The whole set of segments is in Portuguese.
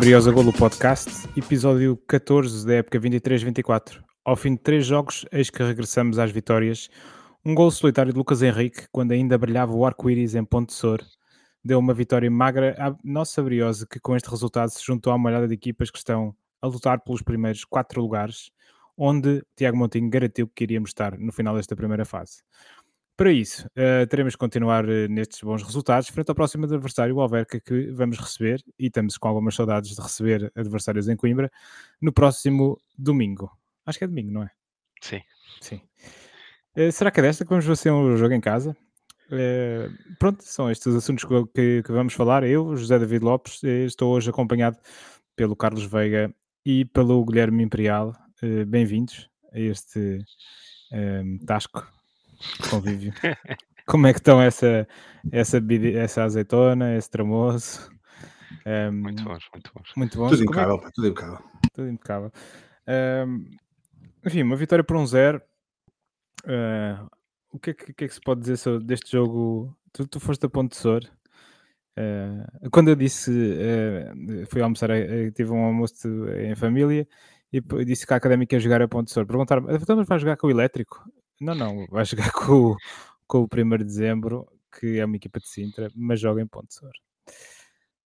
Briosa Golo Podcast, episódio 14 da época 23-24. Ao fim de três jogos, eis que regressamos às vitórias. Um gol solitário de Lucas Henrique, quando ainda brilhava o arco-íris em Ponte Sor, deu uma vitória magra à nossa Briosa, que com este resultado se juntou à molhada de equipas que estão a lutar pelos primeiros quatro lugares, onde Tiago Montinho garantiu que iríamos estar no final desta primeira fase. Para isso, uh, teremos que continuar uh, nestes bons resultados frente ao próximo adversário, o Alverca, que vamos receber, e estamos com algumas saudades de receber adversários em Coimbra, no próximo domingo. Acho que é domingo, não é? Sim. Sim. Uh, será que é desta que vamos fazer um jogo em casa? pronto, são estes os assuntos que, que, vamos falar. Eu, José David Lopes, estou hoje acompanhado pelo Carlos Veiga e pelo Guilherme Imperial. Bem-vindos a este Tasco convívio. Como é que estão essa, essa, essa azeitona, esse tramoço? Um, muito bons, muito bons. Muito bons. Tudo é impecável, é? tudo impecável. Tudo impecável. Um, enfim, uma vitória por um zero. Uh, o que é que, que, é que, se pode dizer sobre, deste jogo? Tu, tu foste a Ponte Sor. Uh, quando eu disse, uh, fui almoçar, uh, tive um almoço em família e disse que a Académica ia jogar a Ponte Sor. Perguntaram-me, então vai jogar com o Elétrico? Não, não, vai jogar com, com o 1 de dezembro, que é uma equipa de Sintra, mas joga em Ponte. O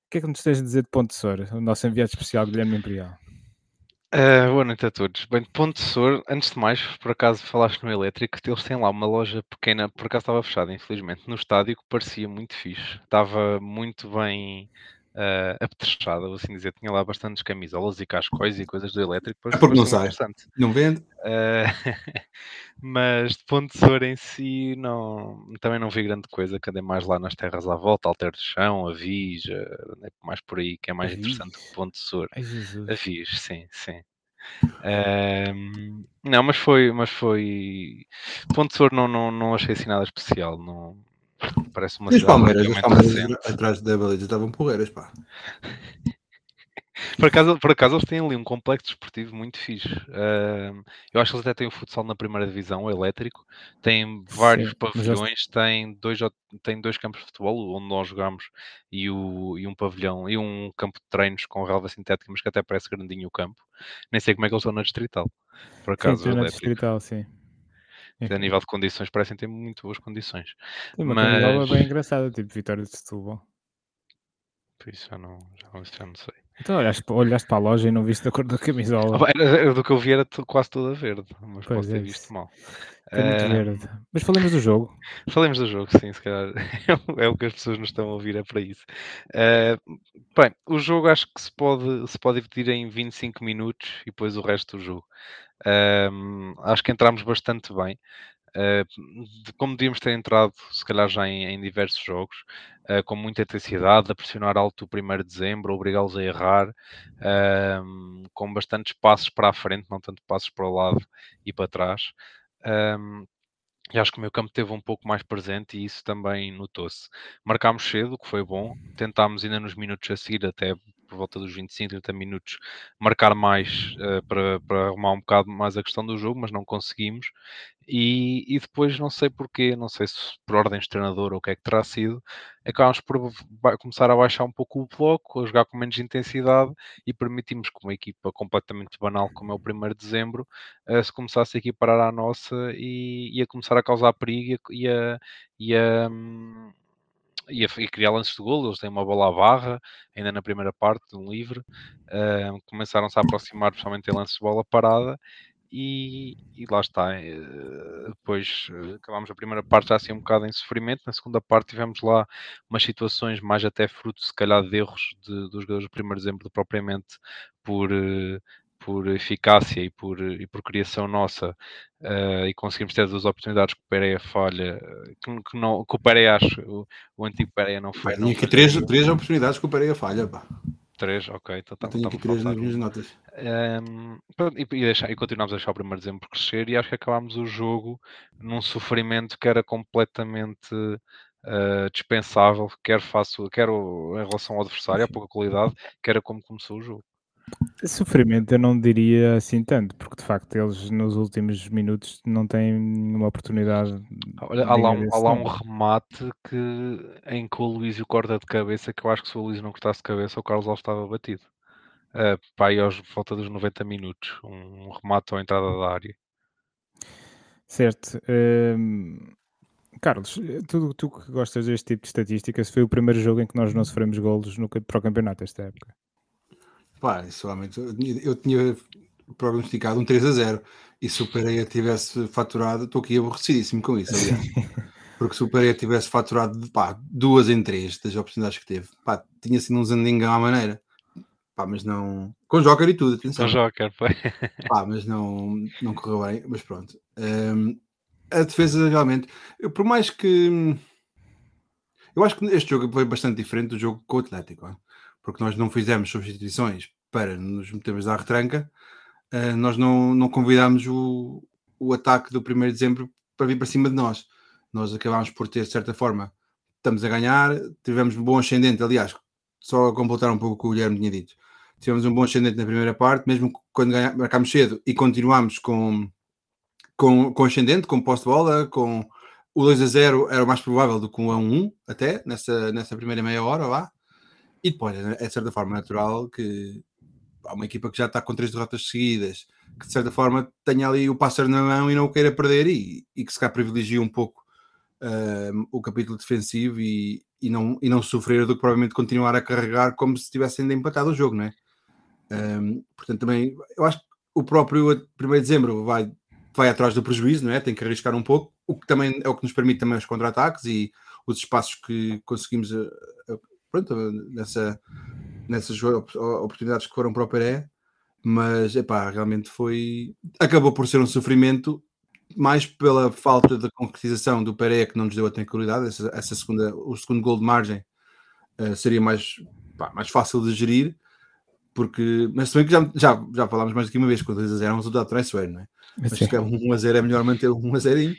que é que nos tens a dizer de Ponte o nosso enviado especial Guilherme Imperial? Uh, boa noite a todos. Bem, Ponte Sor, antes de mais, por acaso falaste no elétrico, eles têm lá uma loja pequena, por acaso estava fechada, infelizmente, no estádio, que parecia muito fixe. Estava muito bem uh, apetrechada, vou assim dizer. Tinha lá bastantes camisolas e cascóis e coisas do elétrico. É porque não sai. Não vende? Uh, mas de Ponte de Sor em si, não, também não vi grande coisa. Que andei mais lá nas terras à volta, Alter do Chão, Avis, uh, mais por aí, que é mais Avis. interessante que Ponte de Sor. Avis, sim, sim. Uh, não, mas foi, mas foi. Ponte de Sor não, não, não achei assim nada especial. Não, Parece uma e os Palmeiras, os Palmeiras atrás da baliza estavam porreiras, pá. Por acaso, por acaso eles têm ali um complexo desportivo muito fixe. Uh, eu acho que eles até têm o futsal na primeira divisão, o elétrico. Tem vários Sim, pavilhões, tem, dois, tem dois campos de futebol, onde nós jogamos, e, o, e um pavilhão, e um campo de treinos com relva sintética, mas que até parece grandinho o campo. Nem sei como é que eles estão na distrital. Por acaso, sim, na distrital, sim. A nível de condições, parecem ter muito boas condições. Tem uma mas... bem engraçada, tipo Vitória de Setúbal. Por isso já não, já, já não sei. Então olhaste, olhaste para a loja e não viste a cor da camisola. Ah, era, era, do que eu vi era quase toda verde, mas pois posso ter é visto mal. É muito uh, verde. Mas falemos do jogo. Falemos do jogo, sim, se calhar é o que as pessoas nos estão a ouvir, é para isso. Uh, bem, o jogo acho que se pode, se pode dividir em 25 minutos e depois o resto do jogo. Uh, acho que entramos bastante bem. Uh, como devíamos ter entrado, se calhar já em, em diversos jogos, uh, com muita intensidade, a pressionar alto o 1 de dezembro, obrigá-los a errar, uh, com bastantes passos para a frente, não tanto passos para o lado e para trás. e acho que o meu campo teve um pouco mais presente e isso também notou-se. Marcámos cedo, o que foi bom, tentámos ainda nos minutos a seguir, até por volta dos 25, 30 minutos, marcar mais uh, para, para arrumar um bocado mais a questão do jogo, mas não conseguimos. E, e depois, não sei porquê, não sei se por ordem de treinador ou o que é que terá sido, acabámos por começar a baixar um pouco o bloco, a jogar com menos intensidade e permitimos que uma equipa completamente banal como é o 1 de dezembro uh, se começasse a equiparar à nossa e, e a começar a causar perigo e a, e a, hum, e, a, e criar lances de gol. Eles têm uma bola à barra, ainda na primeira parte, de um livre. Uh, Começaram-se a aproximar, principalmente em lances de bola parada. E, e lá está. Uh, depois uh, acabámos a primeira parte já assim um bocado em sofrimento. Na segunda parte tivemos lá umas situações mais até fruto, se calhar, de erros dos jogadores do 1 de dezembro, propriamente por por eficácia e por, e por criação nossa uh, e conseguimos ter duas oportunidades que o Pereira falha, que, que, não, que o Pereira acho, o, o antigo Pereira não foi. Tinha aqui três, três oportunidades que o Pereira falha, pá. Três, ok. Então, tá, tenho aqui três nas minhas notas. Um, ehm, e, e, deixar, e continuamos a deixar o primeiro dezembro crescer e acho que acabámos o jogo num sofrimento que era completamente uh, dispensável, quer, faço, quer em relação ao adversário, a pouca qualidade, quer a como começou o jogo. Sofrimento eu não diria assim tanto, porque de facto eles nos últimos minutos não têm uma oportunidade. Olha, há lá, um, há lá um remate que, em que o Luís corta de cabeça, que eu acho que se o Luís não cortasse de cabeça, o Carlos Alves estava batido. uh, pá, aí aos volta dos 90 minutos, um, um remate à entrada da área. Certo. Um, Carlos, tu, tu que gostas deste tipo de estatísticas, foi o primeiro jogo em que nós não sofremos golos no, para o campeonato esta época. Pá, isso realmente, eu, eu tinha prognosticado um 3 a 0 e se o Pereira tivesse faturado, estou aqui aborrecidíssimo com isso, aliás. Porque se o Pereira tivesse faturado pá, duas em três das oportunidades que teve, pá, tinha sido um zandinga à maneira. Pá, mas não. Com Joker e tudo, atenção. Com Joker, foi. Pá, mas não, não correu bem, mas pronto. Um, a defesa realmente, eu, por mais que. Eu acho que este jogo foi bastante diferente do jogo com o Atlético, porque nós não fizemos substituições para nos metermos à retranca, uh, nós não, não convidámos o, o ataque do 1 de dezembro para vir para cima de nós. Nós acabámos por ter, de certa forma, estamos a ganhar, tivemos um bom ascendente, aliás, só a completar um pouco o que o Guilherme tinha dito. Tivemos um bom ascendente na primeira parte, mesmo quando marcámos cedo e continuámos com, com, com ascendente, com posse de bola, com o 2 a 0 era o mais provável do que um a 1 até, nessa, nessa primeira meia hora lá. E depois, é de certa forma natural que há uma equipa que já está com três derrotas seguidas, que de certa forma tenha ali o pássaro na mão e não o queira perder e, e que se calhar privilegie um pouco uh, o capítulo defensivo e, e, não, e não sofrer do que provavelmente continuar a carregar como se tivesse ainda empatado o jogo, não é? Um, portanto, também eu acho que o próprio 1 de dezembro vai, vai atrás do prejuízo, não é? Tem que arriscar um pouco, o que também é o que nos permite também os contra-ataques e os espaços que conseguimos uh, pronto, nessa, nessas oportunidades que foram para o Peré, mas epá, realmente foi. Acabou por ser um sofrimento mais pela falta de concretização do Pereira que não nos deu a tranquilidade, essa, essa segunda, o segundo gol de margem uh, seria mais, pá, mais fácil de gerir, porque, mas também que já, já, já falámos mais do que uma vez, quando 2 a 0 é um resultado traiçoeiro, não é? Mas se é um 1 a 0 é melhor manter um 1 a 0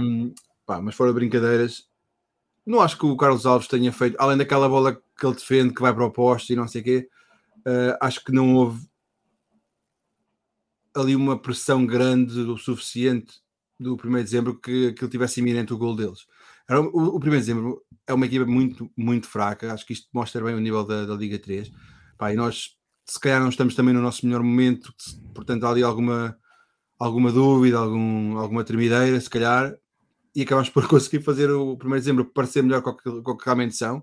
um, pá, mas fora brincadeiras, não acho que o Carlos Alves tenha feito, além daquela bola que ele defende, que vai para o poste e não sei o quê, uh, acho que não houve ali uma pressão grande o suficiente do 1 de dezembro que aquilo tivesse iminente o gol deles. O, o 1 de dezembro é uma equipa muito, muito fraca. Acho que isto mostra bem o nível da, da Liga 3. Pá, e nós, se calhar, não estamos também no nosso melhor momento, portanto, há ali alguma, alguma dúvida, algum, alguma tremideira, se calhar, e acabamos por conseguir fazer o 1 de dezembro parecer melhor com o que realmente são.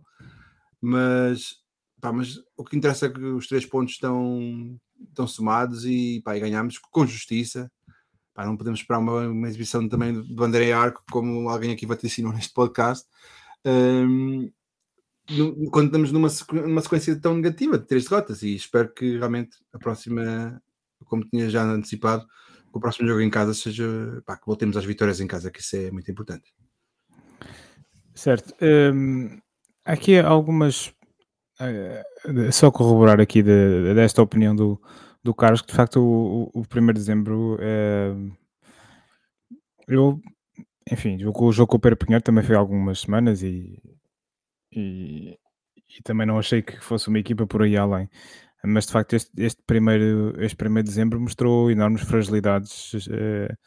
Mas, pá, mas o que interessa é que os três pontos estão, estão somados e, pá, e ganhámos com justiça. Pá, não podemos esperar uma, uma exibição também do André Arco, como alguém aqui ensinar neste podcast. Um, quando estamos numa, numa sequência tão negativa de três derrotas e espero que realmente a próxima, como tinha já antecipado, o próximo jogo em casa seja pá, que voltemos às vitórias em casa, que isso é muito importante. Certo. Um, aqui algumas uh, só corroborar aqui de, desta opinião do, do Carlos, que de facto o, o, o 1 de dezembro uh, eu enfim, o jogo com o Pedro Pinheiro também foi algumas semanas e, e, e, também não achei que fosse uma equipa por aí além. Mas de facto este, este primeiro, este primeiro de dezembro mostrou enormes fragilidades uh,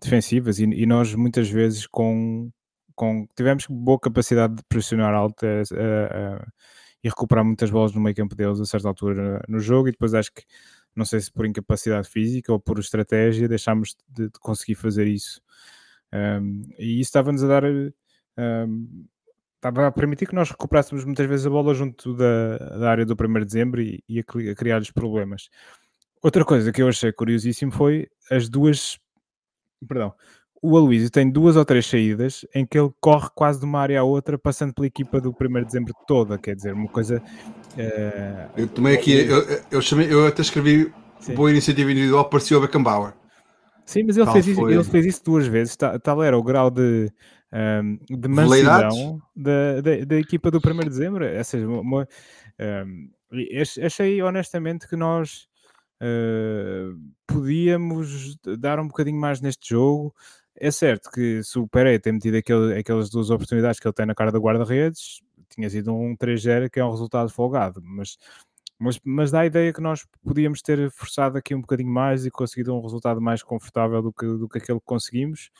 defensivas e, e, nós muitas vezes com, com tivemos boa capacidade de pressionar alta uh, uh, e recuperar muitas bolas no meio campo deles a certa altura no jogo. E depois acho que não sei se por incapacidade física ou por estratégia deixámos de, de conseguir fazer isso. Um, e isso estava-nos a dar um, estava a permitir que nós recuperássemos muitas vezes a bola junto da, da área do 1 de dezembro e, e a, a criar-lhes problemas. Outra coisa que eu achei curiosíssimo foi as duas. Perdão. O Aloysio tem duas ou três saídas em que ele corre quase de uma área à outra, passando pela equipa do 1 de dezembro toda. Quer dizer, uma coisa. Uh... Eu tomei aqui, eu, eu, chamei, eu até escrevi Sim. boa iniciativa individual, parecia o Beckenbauer. Sim, mas ele, fez isso, ele fez isso duas vezes. Tal era o grau de um, de mansidão da, da, da, equipa do 1 de dezembro. Ou seja, uma, um, achei honestamente que nós uh, podíamos dar um bocadinho mais neste jogo. É certo que se o Pereira tem metido aquele, aquelas duas oportunidades que ele tem na cara do guarda-redes, tinha sido um 3-0 que é um resultado folgado, mas, mas, mas dá a ideia que nós podíamos ter forçado aqui um bocadinho mais e conseguido um resultado mais confortável do que, do que aquele que conseguimos.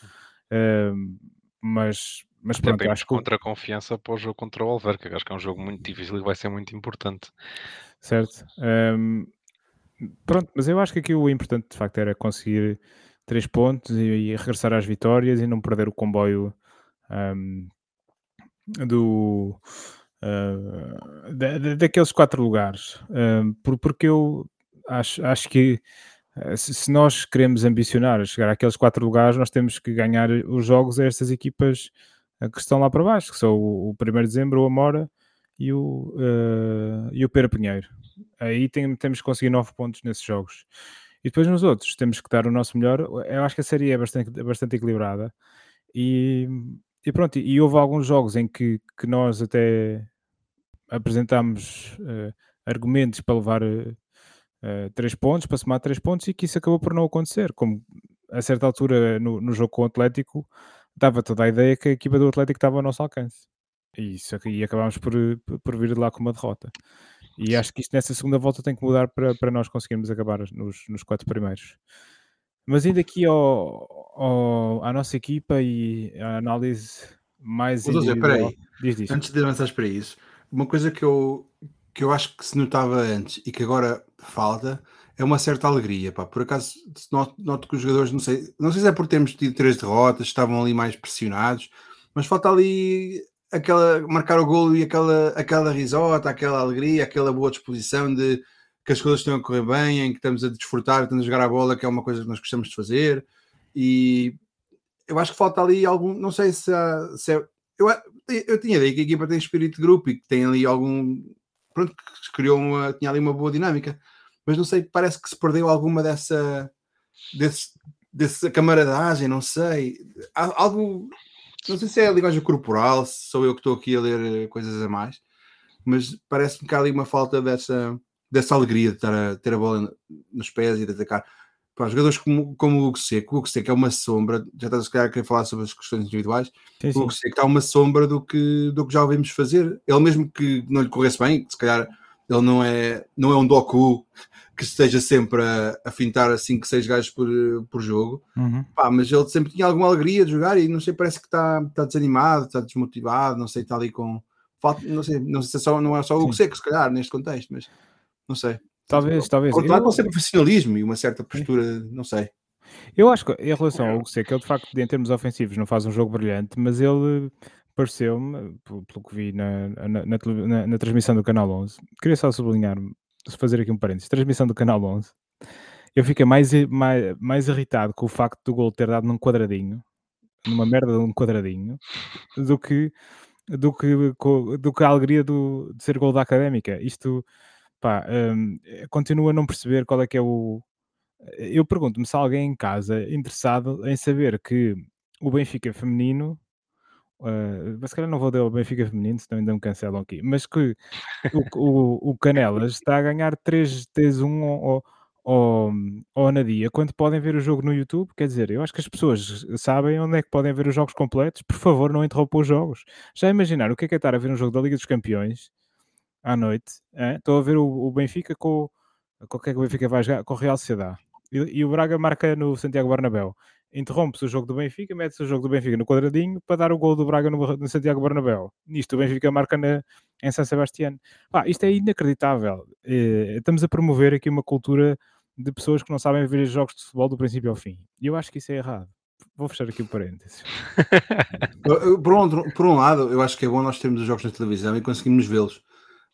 Mas mas pronto, acho que contra a confiança para o jogo contra o Alverca, que acho que é um jogo muito difícil e vai ser muito importante. certo? Ahm, pronto, mas eu acho que aqui o importante de facto era conseguir três pontos e, e regressar às vitórias e não perder o comboio ahm, do ah, da- da- daqueles quatro lugares. Por- porque eu acho, acho que se, se nós queremos ambicionar chegar àqueles quatro lugares, nós temos que ganhar os jogos a estas equipas ah, que estão lá para baixo, que são o, o 1 de dezembro, o Amora e o, ah, e o Pera Pinheiro. Aí tem- temos que conseguir nove pontos nesses jogos. E depois nos outros temos que dar o nosso melhor. Eu acho que a série é bastante, bastante equilibrada. E, e pronto, e houve alguns jogos em que, que nós até apresentámos eh, argumentos para levar eh, eh, três pontos, para somar três pontos, e que isso acabou por não acontecer. Como a certa altura no, no jogo com o Atlético, dava toda a ideia que a equipa do Atlético estava ao nosso alcance. E, isso, e acabámos por, por- vir de lá com uma derrota. E acho que isto nessa segunda volta tem que mudar para, para nós conseguirmos acabar nos, nos quatro primeiros. Mas indo aqui ao, ao- à nossa equipa e à análise mais individual. peraí. Diz, diz. Antes de avançares para isso, uma coisa que eu, que eu acho que se notava antes e que agora falta é uma certa alegria. Pá. Por acaso, noto, noto que os jogadores, não sei, não sei se é por termos tido três derrotas, estavam ali mais pressionados, mas falta ali aquela marcar o golo e aquela, aquela risota, aquela alegria, aquela boa disposição de que as coisas estão a correr bem, em que estamos a desfrutar, estamos a jogar a bola, que é uma coisa que nós gostamos de fazer. E eu acho que falta ali algum, não sei se, há, se é, eu, eu tinha ideia que a equipa tem espírito de grupo e que tem ali algum. Pronto, que criou uma. tinha ali uma boa dinâmica. Mas não sei, parece que se perdeu alguma dessa. desse, dessa camaradagem, não sei. Há Algo. Não sei se é a linguagem corporal, se sou eu que estou aqui a ler eh, coisas a mais, mas parece-me que há ali uma falta dessa, dessa alegria de a ter a bola nos pés e de atacar. Para jogadores como, como o Hugo Seco, o Hugo Seco é uma sombra, já estás a calhar a querer falar sobre as questões individuais, Sim, o sim. Hugo Seco está uma sombra do que, do que já ouvimos fazer. Ele mesmo que não lhe corresse bem, que se calhar ele não é, não é um Doku que esteja sempre a, a fintar 5, 6 gajos por, por jogo, Uhum. Pá, mas ele sempre tinha alguma alegria de jogar e não sei, parece que está, está desanimado, está desmotivado, não sei, está ali com. Falta, não sei, não sei se é só, não é só o Hugo. Seco, se calhar, neste contexto, mas não sei. Talvez, talvez. Lado, Eu- pode ser profissionalismo e uma certa postura, não sei. Eu acho que em relação ao Hugo Seco, ele de facto, em termos ofensivos, não faz um jogo brilhante, mas ele pareceu-me, pelo, que vi na, na, na na- transmissão do Canal 11, queria só sublinhar, fazer aqui um parênteses, transmissão do Canal 11, eu fiquei mais, mais, mais irritado com o facto do gol ter dado num quadradinho, numa merda de um quadradinho, do que, do que, do que a alegria do, de ser gol da Académica. Isto, pá, hum, continuo a não perceber qual é que é o, eu pergunto-me se alguém em casa interessado em saber que o Benfica feminino, uh, mas se calhar não vou dar o Benfica feminino, senão ainda me cancelam aqui, mas que o, o, o Canelas está a ganhar 3-1 ao, ao, ao Anadia, quando podem ver o jogo no YouTube, quer dizer, eu acho que as pessoas sabem onde é que podem ver os jogos completos, por favor não interrompam os jogos. Já imaginaram o que é que é estar a ver um jogo da Liga dos Campeões à noite, hã? estou a ver o, o Benfica com, que é que o Benfica vai jogar? Com o Real Sociedade. E, e o Braga marca no Santiago Bernabéu. Interrompe-se o jogo do Benfica, mete-se o jogo do Benfica no quadradinho para dar o gol do Braga no, no Santiago Bernabéu. Nisto o Benfica marca na, em San Sebastián. Pá, isto é inacreditável. Eh, estamos a promover aqui uma cultura de pessoas que não sabem ver os jogos de futebol do princípio ao fim. E eu acho que isso é errado. Vou fechar aqui o parênteses. Eu- eu, Por um, por um lado, eu acho que é bom nós termos os jogos na televisão e conseguirmos vê-los.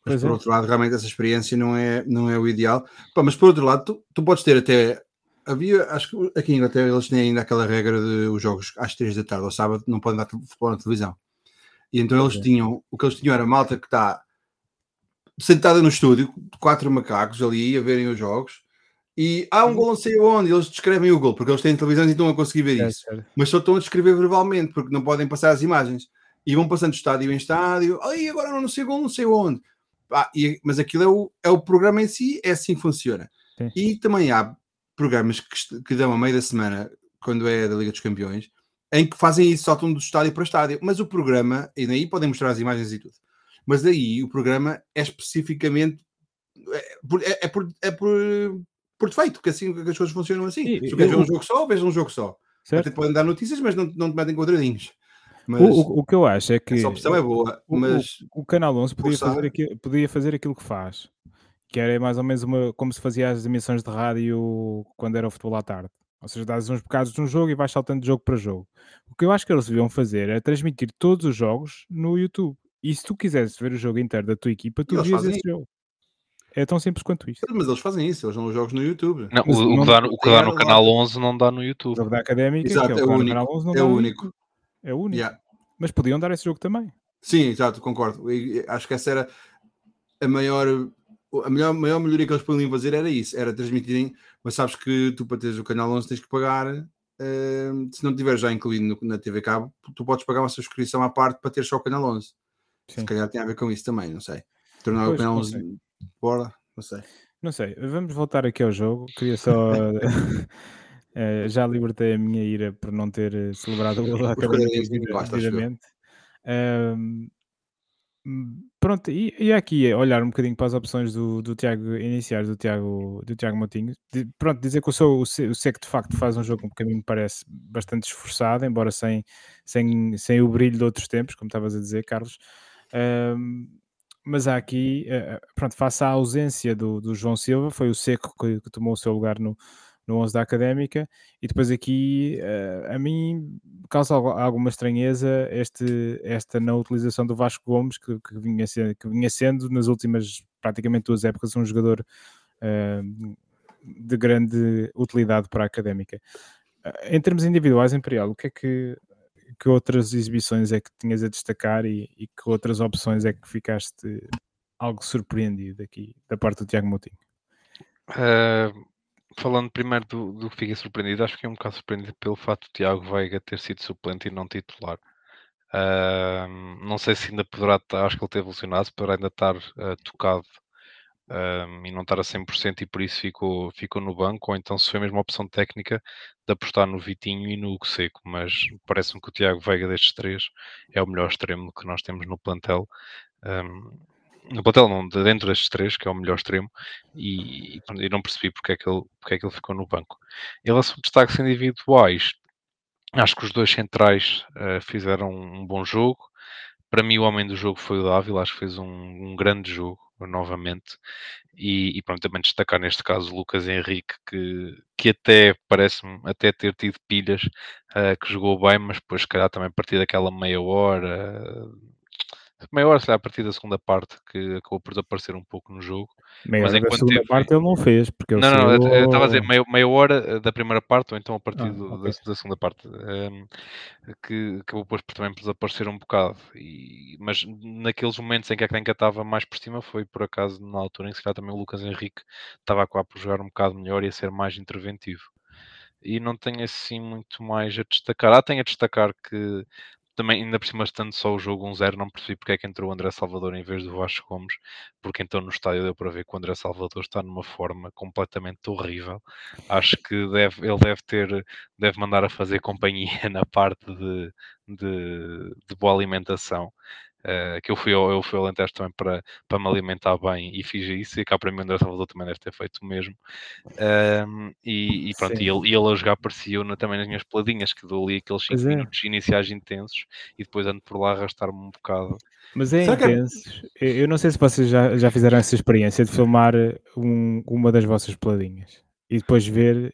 Mas Pois por é. outro lado, realmente essa experiência não é, não é o ideal. Pá, mas por outro lado, tu, tu podes ter até. Havia, acho que aqui em Inglaterra eles têm ainda aquela regra de os jogos às 3 da tarde ou sábado não podem dar te- futebol na televisão. E então eles é. tinham, o que eles tinham era malta que está sentada no estúdio, quatro macacos ali a verem os jogos, e há um gol não sei onde, eles descrevem o gol, porque eles têm televisão e estão a conseguir ver É, isso sério. mas só estão a descrever verbalmente, porque não podem passar as imagens. E vão passando de estádio em estádio, aí agora não sei gol, não sei onde. Pá, e- mas aquilo é o, é o programa em si, é assim que funciona. Sim. E também há programas que, que dão a meio da semana, quando é da Liga dos Campeões, em que fazem isso, saltam do estádio para estádio. Mas o programa, e daí podem mostrar as imagens e tudo, mas daí o programa é especificamente é por, é, é por, é por, por defeito, que assim que as coisas funcionam assim. E- Se tu queres ver um jogo só, veja um jogo só. Certo? Até podem dar notícias, mas não, não te metem quadradinhos. Mas O, o- o que eu acho é que essa opção é boa, o, o- mas o Canal 11 podia forçar- fazer, aquilo, podia fazer aquilo que faz, que era mais ou menos uma, como se fazia as emissões de rádio quando era o futebol à tarde. Ou seja, dás uns bocados de um jogo e vais saltando de jogo para jogo. O que eu acho que eles deviam fazer é transmitir todos os jogos no YouTube. E se tu quisesse ver o jogo inteiro da tua equipa, tu vias esse jogo. É tão simples quanto isto. mas eles fazem isso, eles dão os jogos no YouTube. Não, Mas o, o não- que dá, no- o que dá no canal lá. 11 não dá no O YouTube. jogo da Académica, Exato, que é o, é o que dá no único. Canal 11, não É dá o no único. É o único. Yeah. Mas podiam dar esse jogo também. Sim, exato, concordo. E- acho que essa era a maior, a melhor, maior melhoria que eles podiam fazer era isso, era transmitirem, mas sabes que tu para teres o canal 11 tens que pagar, eh, se não tiver já incluído no- na TV Cabo, tu podes pagar uma subscrição à parte para ter só o canal 11. Sim. Se calhar tem a ver com isso também, não sei. Tornar o Pois, canal não 11 fora, não sei. Não sei, vamos voltar aqui ao jogo. Queria só. eh, já libertei a minha ira por não ter eh, celebrado o gol da devidamente. Hum, pronto, e, e aqui é olhar um bocadinho para as opções do, do Tiago iniciais do Tiago, do Tiago Moutinho. De- pronto, dizer que eu sou o Se- o Seco de facto faz um jogo mim me parece bastante esforçado, embora sem, sem, sem o brilho de outros tempos, como estavas a dizer, Carlos. Ahm, mas há aqui, eh, pronto, face à ausência do, do João Silva, foi o Seco que, que tomou o seu lugar no, no 11 da Académica, e depois aqui, eh, a mim, causa algu- alguma estranheza este, esta não utilização do Vasco Gomes, que, que, vinha, sendo, que vinha sendo nas últimas praticamente duas épocas um jogador eh, de grande utilidade para a Académica. Eh, Em termos individuais, Imperial, o que é que, que outras exibições é que tinhas a destacar e, e que outras opções é que ficaste algo surpreendido aqui da parte do Tiago Moutinho? Ah, falando primeiro do, do que fiquei surpreendido, acho que fiquei um bocado surpreendido pelo facto do Tiago Veiga ter sido suplente e não titular. Ah, não sei se ainda poderá acho que ele teve lesionado, poderá ainda estar ah, tocado e não estar a 100% e por isso ficou, ficou no banco, ou então se foi mesmo a opção técnica de apostar no Vitinho e no Hugo Seco, mas parece-me que o Tiago Veiga destes três é o melhor extremo que nós temos no plantel. Um, no plantel não, de dentro destes três, que é o melhor extremo, e, e não percebi porque é, que ele, porque é que ele ficou no banco. Em relação a destaques individuais, acho que os dois centrais eh, fizeram um bom jogo. Para mim, o homem do jogo foi o Dávila, acho que fez um, um grande jogo, novamente. E, e pronto, também destacar neste caso o Lucas Henrique, que, que até parece-me até ter tido pilhas, eh, que jogou bem, mas depois, se calhar, também a partir daquela meia hora, meia hora, se calhar, a partir da segunda parte, que acabou por desaparecer um pouco no jogo. Meia Mas hora da segunda teve- parte ele não fez, porque ele Não, não, eu- estava a dizer meia, meia hora eh, da primeira parte, ou então a partir Ah, do- ok. da, da segunda parte, ehm, que acabou depois por também por desaparecer um bocado. E, mas naqueles momentos em que a Crenca estava mais por cima, foi por acaso na altura em que se calhar também o Lucas Henrique estava a acabar por jogar um bocado melhor e a ser mais interventivo. E não tenho assim muito mais a destacar. Ah, tenho a destacar que também, ainda por cima, estando só o jogo 1-0, não percebi porque é que entrou o André Salvador em vez do Vasco Gomes, porque então no estádio deu para ver que o André Salvador está numa forma completamente horrível. Acho que deve, ele deve ter, deve mandar a fazer companhia na parte de, de, de boa alimentação. Uh, que eu fui, ao, eu fui ao Alentejo também para, para me alimentar bem e fiz isso, e cá para mim o André Salvador também deve ter feito o mesmo. Um, e, e pronto, e ele, e ele a jogar parecia na, também nas minhas peladinhas, que dou ali aqueles 5 Pois é. minutos iniciais intensos e depois ando por lá a arrastar-me um bocado. Mas é Será que é- intenso. Eu eu não sei se vocês já, já fizeram essa experiência de filmar um- uma das vossas peladinhas e depois ver,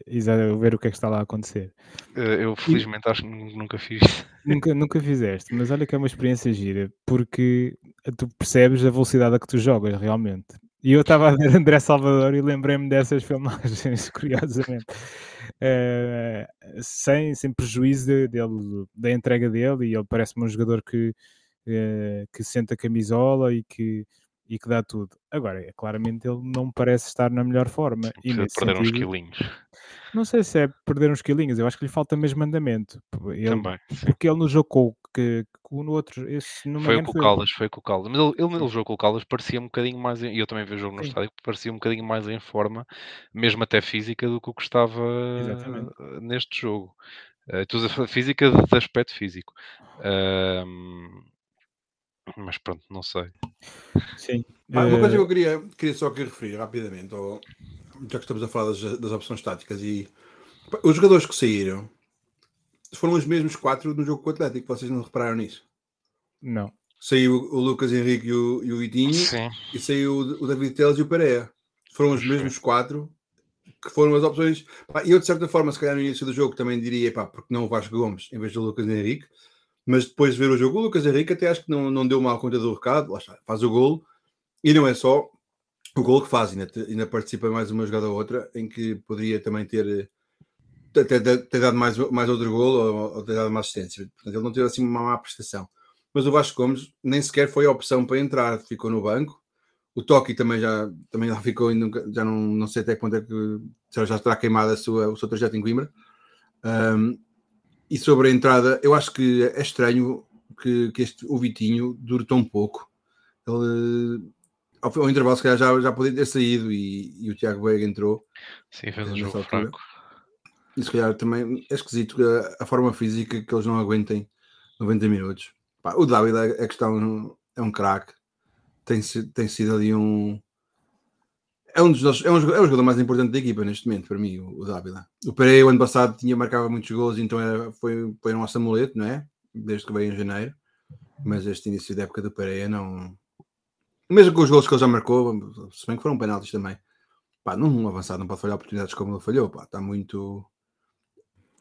ver o que é que está lá a acontecer. Uh, eu felizmente acho que nu- nunca fiz. Nunca, nunca fizeste, mas olha que é uma experiência gira, porque tu percebes a velocidade a que tu jogas realmente. E eu estava a ver André Salvador e lembrei-me dessas filmagens, curiosamente. Eh, sem, sem prejuízo de- dele, da entrega dele, e ele parece-me um jogador que, eh, que sente a camisola e que, e que dá tudo. Agora, é, claramente ele não parece estar na melhor forma. E perder uns sentido, quilinhos não sei se é perder uns quilinhos, eu acho que lhe falta mesmo andamento. Ele, também. sim. porque ele no jogo com, que, que no outro, esse, não me Foi com o Caldas, foi com o Caldas. Mas ele, ele no jogo com o Caldas parecia um bocadinho mais, e eu também vi o jogo no Sim. estádio, parecia um bocadinho mais em forma, mesmo até física, do que o que estava Exatamente. eh, neste jogo. Falar física de, aspecto físico. Ahm, mas pronto, não sei. Sim. Ah, uma coisa Eh, que eu queria, queria só aqui referir rapidamente, ou, já que estamos a falar das, das opções táticas, e os jogadores que saíram, foram os mesmos quatro no jogo com o Atlético. Vocês não repararam nisso? Não. Saiu o Lucas Henrique e o, e o Itinho Sim. e saiu o David Teles e o Pereira. Foram os mesmos quatro que foram as opções. E eu, de certa forma, se calhar no início do jogo também diria, pá, porque não o Vasco Gomes em vez do Lucas Henrique, mas depois de ver o jogo, o Lucas Henrique até acho que não, não deu mal conta do recado, lá está, faz o golo e não é só o golo que faz, ainda, ainda participa mais uma jogada ou outra em que poderia também ter, ter, ter- dado mais, mais outro golo ou, ou ter dado uma assistência. Portanto, ele não teve assim uma má prestação. Mas o Vasco Gomes nem sequer foi a opção para entrar, ficou no banco. O Toki também já, também já ficou, nunca- já não, não sei até quando é que já, terá queimado a sua, o seu trajeto em Coimbra. Um, e sobre a entrada, eu acho que é estranho que, que este, o Vitinho dure tão pouco. Ele, ao, ao intervalo, se calhar já, já podia ter saído e, e o Tiago Veiga entrou. Sim, fez um jogo altura. fraco. E se calhar também é esquisito a, a forma física que eles não aguentem 90 minutos. Pá, o David é, é que está um, é um craque. Tem, tem sido ali um. É um dos nossos- é, um, é o jogador mais importante da equipa neste momento, para mim, o, o Dávila. O Pereira, o ano passado, tinha, marcava muitos gols, então era, foi, foi nosso amuleto, não é? Desde que veio em janeiro. Mas este início da época do Pereira não. Mesmo com os gols que ele já marcou, se bem que foram penaltis também. Pá, num avançado não pode falhar oportunidades como ele falhou. Pá, está muito.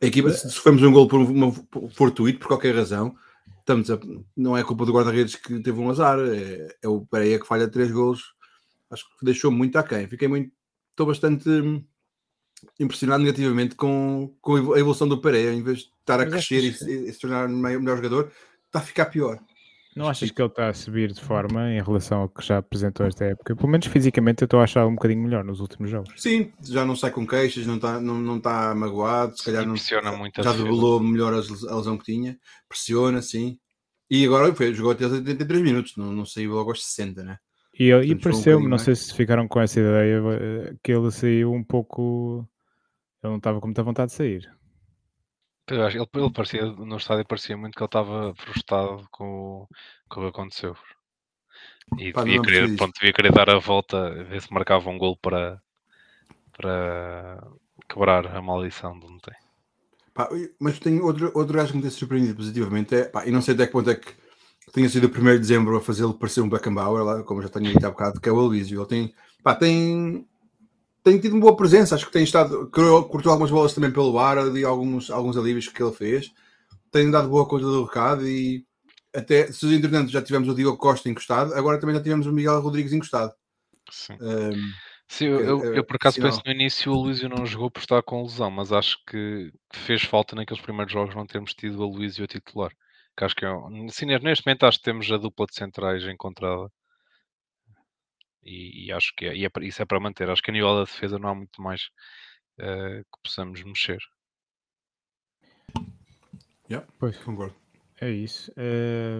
A equipa, se sofremos um gol por uma fortuito, por qualquer razão, estamos a- não é culpa do guarda-redes que teve um azar, é, é o Pereira que falha três gols. Acho que deixou muito aquém. Fiquei muito. Estou bastante hum, impressionado negativamente com, com a evolução do Pereira. Em vez de estar a Mas crescer e, achas e se tornar o melhor jogador, está a ficar pior. Não achas que ele está a subir de forma em relação ao que já apresentou esta época? Pelo menos fisicamente eu estou a achar um bocadinho melhor nos últimos jogos. Sim, já não sai com queixas, não está não, não tá magoado, se calhar não, Impressiona muito a já develou melhor a les- a lesão que tinha, pressiona, sim. E agora foi, jogou até aos 83 minutos, não, não saiu logo aos 60, né? E, eu- e um pareceu-me, bocadinho não sei se ficaram com essa ideia, eh, que ele saiu um pouco. Ele não estava com muita vontade de sair. Eu acho- Ele, ele parecia, no estádio parecia muito que ele estava frustrado com, o- com o que aconteceu. E Pá, devia querer, pronto, devia querer dar a volta, ver se marcava um gol para, para quebrar a maldição de ontem. Pá, mas tem outro, outro gajo que me tem surpreendido positivamente, é, pá, e não sei até que ponto é que tenha sido o 1 de dezembro a fazê-lo parecer um Beckenbauer, lá, como eu já tenho dito há bocado, que é o Aloysio. Ele tem, pá, tem, tem tido uma boa presença, acho que tem estado, cortou algumas bolas também pelo ar, ali alguns, alguns alívios que ele fez, tem dado boa conta do recado e até, se entretanto já tivemos o Diogo Costa encostado, agora também já tivemos o Miguel Rodrigues encostado. Sim. Um, Sim, eu, que- eu, é eu por acaso sinal. penso no início o Luísio não jogou por estar com lesão, mas acho que fez falta naqueles primeiros jogos não termos tido o Luísio a titular. Que acho que é um, sim, neste momento acho que temos a dupla de centrais encontrada. E, e acho que é, e é isso é para manter. Acho que a nível da defesa não há muito mais eh, que possamos mexer. yeah, Pois. concordo. É isso. Eh,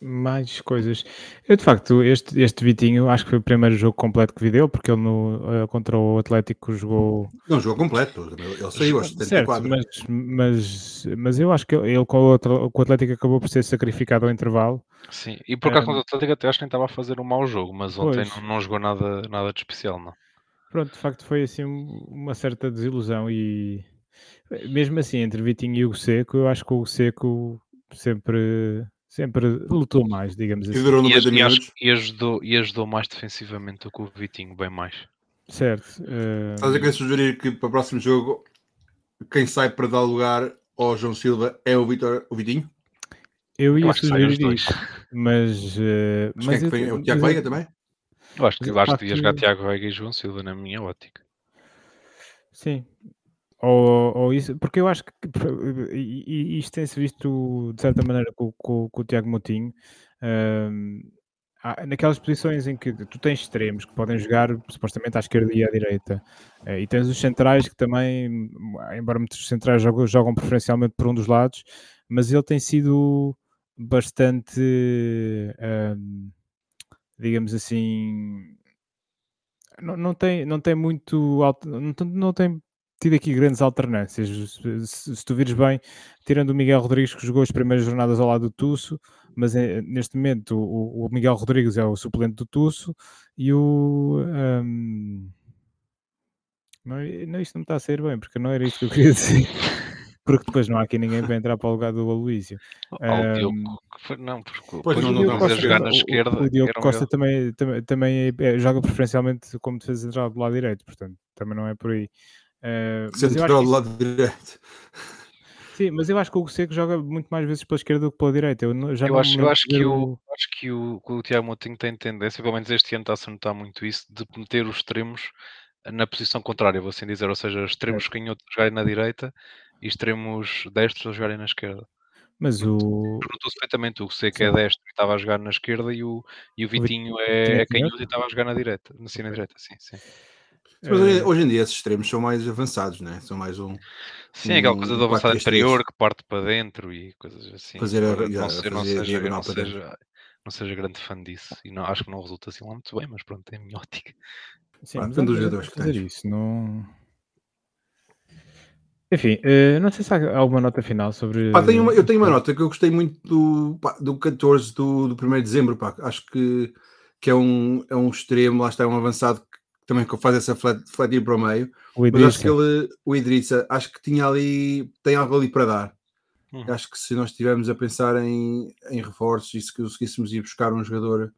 mais coisas. Eu, de facto, este, este Vitinho, acho que foi o primeiro jogo completo que vi dele, porque ele no, eh, contra o Atlético jogou. Não jogou completo, ele saiu aos Certo, 74. mas, mas, mas eu acho que ele com o, outro- com o Atlético acabou por ser sacrificado ao intervalo. Sim, e por acaso contra o Atlético até acho que nem estava a fazer um mau jogo, mas ontem não, não jogou nada, nada de especial, não. Pronto, de facto foi assim um- uma certa desilusão e mesmo assim entre Vitinho e o Seco, eu acho que o Seco sempre, sempre lutou mais, digamos E assim. durou E, 90 aj- e e ajudou, e ajudou mais defensivamente do que o Vitinho, bem mais. Certo. eh, Estás a querer sugerir que para o próximo jogo quem sai para dar lugar ao João Silva é o Vitor, o Vitinho? eu Eu ia acho que saem os sugerir dois. isso, mas, eh, Mas, mas quem é que eu- vem? É o Tiago eu- Veiga também? Eu acho que, eu acho que devia jogar Tiago Veiga e João Silva, na minha ótica. Sim. Ou, ou isso, porque eu acho que e, e isto tem-se visto de certa maneira com, com- com o Tiago Moutinho. há- naquelas posições em que tu tens extremos que podem jogar supostamente à esquerda e à direita, eh, e tens os centrais que também, embora muitos centrais jogam, jogam preferencialmente por um dos lados, mas ele tem sido bastante, hum, digamos assim, não, não tem, não tem muito, alter- não, não tem tido aqui grandes alternâncias. Se, se- se tu vires bem, tirando o Miguel Rodrigues que jogou as primeiras jornadas ao lado do Tusso, mas eh, neste momento o, o Miguel Rodrigues é o suplente do Tusso e o. ahm, não, não, isto não me está a sair bem, porque não era isto que eu queria dizer. porque depois não há aqui ninguém para entrar para o lugar do Aloísio. Um, Diogo, que foi- não, porque Pois não, o não Diogo dá. a jogar na o- esquerda. O, Diogo um Costa também, também, também é- joga preferencialmente como defesa central do lado direito, portanto, também não é por aí. Uh, mas eu acho Central que do lado direito. Sim, mas eu acho que o Seco joga muito mais vezes pela esquerda do que pela direita. Eu já Eu acho, eu acho que o, acho que o, o Tiago Moutinho tem tendência, pelo menos este ano está-se a notar muito isso, de meter os extremos na posição contrária, vou assim dizer, ou seja, extremos canhotos a jogarem na direita e extremos destros a jogarem na esquerda. Mas o. Perguntou-se perfeitamente, o Seco é destro e estava a jogar na esquerda e o, e o Vi- Vitinho Vitinho é, é é canhoto canhoto? e estava a jogar na direita, na cena direita, sim, sim. Mas hoje, eh, hoje em dia esses extremos são mais avançados, né? São mais um. Sim, aquela Um coisa do avançado três. que parte para dentro e coisas assim. Fazer a- embora já, não, se- não seja, não, seja, não seja grande fã disso e não, acho que não resulta assim lá muito bem, mas pronto, é a minha ótica. Sim, Pá, mas dos jogadores que fazer tens. isso, não. Enfim, eh, não sei se há alguma nota final sobre. Pá, tenho uma- eu tenho uma nota que eu gostei muito do, pá, do 14 do, do 1 de dezembro. Pá. Acho que, que é, um, é um extremo, lá está, é um avançado que também que faz essa flat, flatinha para o meio. O Mas acho que Idrissa. ele, o Idrissa, acho que tinha ali, tem algo ali para dar. Uhum. Acho que se nós estivermos a pensar em, em reforços e se conseguíssemos ir buscar um jogador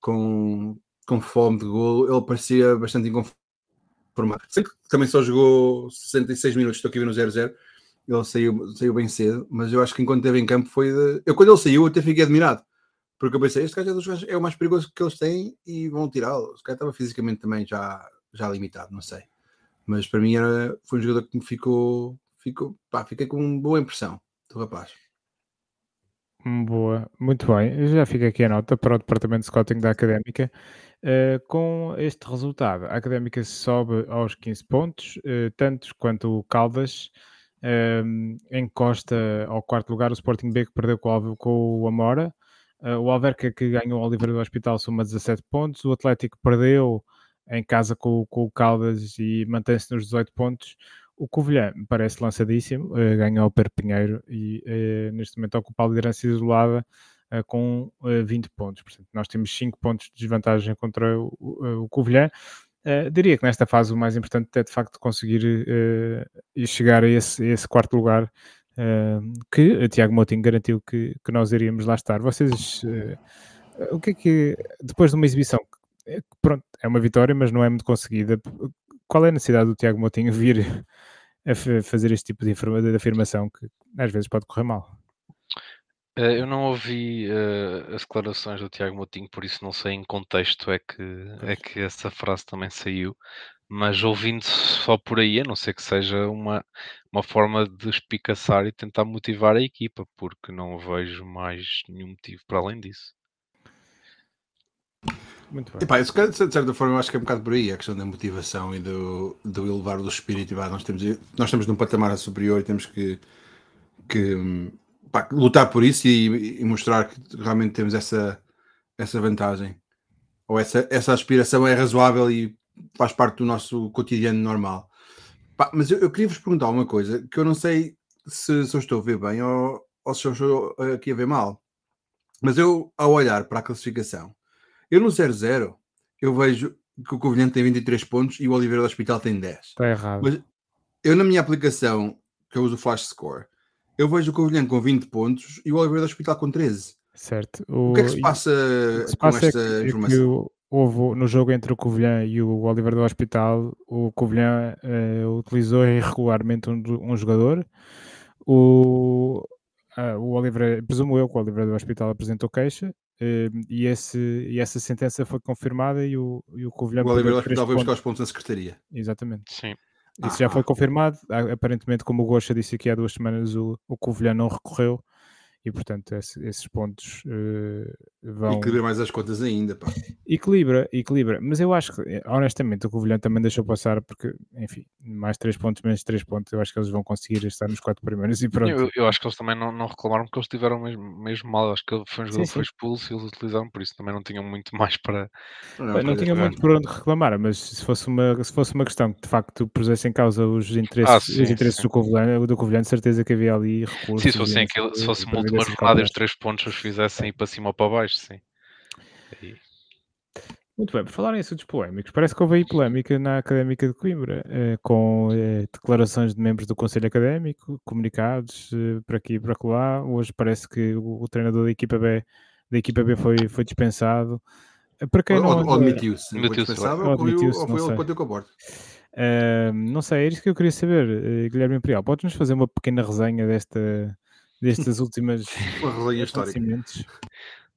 com, com fome de golo, ele parecia bastante inconformado. Sei que também só jogou 66 minutos, estou aqui a ver no 0-0. Ele saiu, saiu bem cedo, mas eu acho que enquanto esteve em campo foi. de- Eu, quando ele saiu, até fiquei admirado, porque eu pensei: este gajo é, dos é o mais perigoso que eles têm e vão tirá-lo. Esse cara estava fisicamente também já, já limitado, não sei. Mas para mim era, foi um jogador que me ficou. ficou pá, fiquei com uma boa impressão do rapaz. Boa, muito bem. Eu Já fica aqui a nota para o departamento de scouting da Académica. Eh, com este resultado, a Académica sobe aos 15 pontos, eh, tantos quanto o Caldas. Ehm, encosta ao quarto lugar o Sporting B que perdeu com o, com o Amora. Eh, o Alverca que ganhou o Oliveira do Hospital soma 17 pontos. O Atlético perdeu em casa com, com o Caldas e mantém-se nos 18 pontos. O Covilhã parece lançadíssimo, eh, ganhou o Perpinheiro e eh, neste momento ocupa a liderança isolada eh, com eh, 20 pontos. Portanto, nós temos 5 pontos de desvantagem contra o, o, Covilhã. Diria que nesta fase o mais importante é de facto conseguir chegar a esse, a esse quarto lugar que o Tiago Moutinho garantiu que, que nós iríamos lá estar. Vocês, eh, o que é que, depois de uma exibição, eh, pronto, é uma vitória, mas não é muito conseguida, qual é a necessidade do Tiago Moutinho vir a fa- fazer este tipo de, de afirmação que às vezes pode correr mal? Eh, Eu não ouvi eh, as declarações do Tiago Moutinho, por isso não sei em contexto é que, é que essa frase também saiu, mas ouvindo só por aí, a não ser que seja uma, uma forma de espicaçar e tentar motivar a equipa, porque não vejo mais nenhum motivo para além disso. Muito bem. Epá, isso, de certa forma, eu acho que é um bocado por aí a questão da motivação e do, do elevar do espírito. E, pá, nós, temos, nós estamos num patamar superior e temos que, que pá, lutar por isso e, e mostrar que realmente temos essa, essa vantagem. Ou essa, essa aspiração é razoável e faz parte do nosso cotidiano normal. Pá, mas eu, eu queria vos perguntar uma coisa que eu não sei se, se eu estou a ver bem ou, ou se eu estou aqui a ver mal. Mas eu, ao olhar para a classificação, eu no 0-0, eu vejo que o Covilhã tem 23 pontos e o Oliveira do Hospital tem 10. Está errado. Mas eu na minha aplicação, que eu uso o Flash Score, eu vejo o Covilhã com 20 pontos e o Oliveira do Hospital com 13. Certo. O que é que se passa o se com passa é esta é que informação? Houve no jogo entre o Covilhã e o Oliver do Hospital, o Covilhã eh, utilizou irregularmente um, um jogador. O, ah, o Oliver, presumo eu que o Oliver do Hospital apresentou queixa eh, e, esse, e essa sentença foi confirmada e o, e o Covilhã O Oliveira do Hospital vai buscar os pontos na secretaria. Exatamente. Sim. Isso já Ah, foi ah. confirmado. Aparentemente, como o Gosta disse aqui há duas semanas, o, o Covilhã não recorreu e, portanto, esse- esses pontos eh, vão. Equilibra mais as contas ainda. Pá. Equilibra, equilibra. Mas eu acho que, eh, honestamente, o Covilhã também deixou passar porque, enfim, mais 3 pontos, menos 3 pontos, eu acho que eles vão conseguir estar nos 4 primeiros e pronto. Eu, eu acho que eles também não, não reclamaram porque eles tiveram mesmo, mesmo mal. Acho que foi um jogador que foi expulso e eles utilizaram por isso. Também não tinham muito mais para. Não, não para tinha jogar. muito por onde reclamar, mas se fosse uma, se fosse uma questão que de facto pusesse em causa os interesses, Ah, sim, os interesses sim. do Covilhã, do Covilhã, de certeza que havia ali recursos. Sim, se fosse, aquilo- se quê, fosse e uma jornada e os três pontos os fizessem ir para cima ou para baixo, sim. Aí- Muito bem, por falar em assuntos polémicos, parece que houve aí polémica na Académica de Coimbra, eh, com eh, declarações de membros do Conselho Académico, comunicados eh, para aqui e para lá. Hoje parece que o, o treinador da equipa B, da equipa B foi, foi dispensado. Eh, Para quem Ou, não ou, anda- ou admitiu-se. Foi Admitiu-se, dispensado ou ou foi o- admitiu-se, ou foi ele que bateu com a borda. Ah, não sei, é isso que eu queria saber, eh, Guilherme Imperial. Podes-nos fazer uma pequena resenha desta, destas últimas acontecimentos?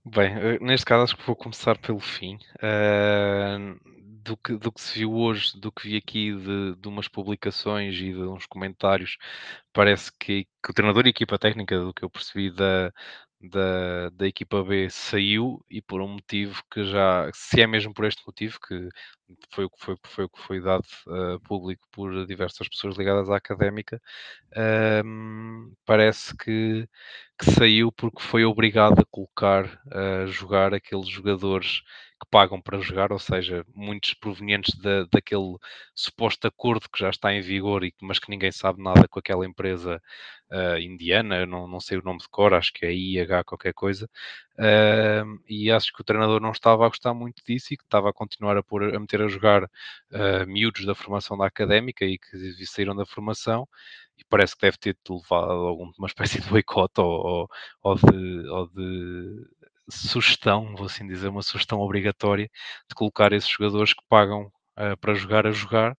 Bem, eh, neste caso acho que vou começar pelo fim. eh, do, que, do que se viu hoje, do que vi aqui de, de umas publicações e de uns comentários, parece que, que o treinador e a equipa técnica, do que eu percebi da, da, da equipa B, saiu e por um motivo que já, se é mesmo por este motivo, que foi o que foi, foi, foi dado a público por diversas pessoas ligadas à académica, ehm, parece que que saiu porque foi obrigado a colocar a jogar aqueles jogadores que pagam para jogar, ou seja, muitos provenientes da, daquele suposto acordo que já está em vigor, e, mas que ninguém sabe nada com aquela empresa ah, indiana, não, não sei o nome de cor, acho que é IH qualquer coisa, Ah, e acho que o treinador não estava a gostar muito disso e que estava a continuar a, pôr, a meter a jogar ah, miúdos da formação da académica e que saíram da formação e parece que deve ter levado alguma espécie de boicote ou, ou, ou de, ou de sugestão, vou assim dizer, uma sugestão obrigatória de colocar esses jogadores que pagam ah, para jogar a jogar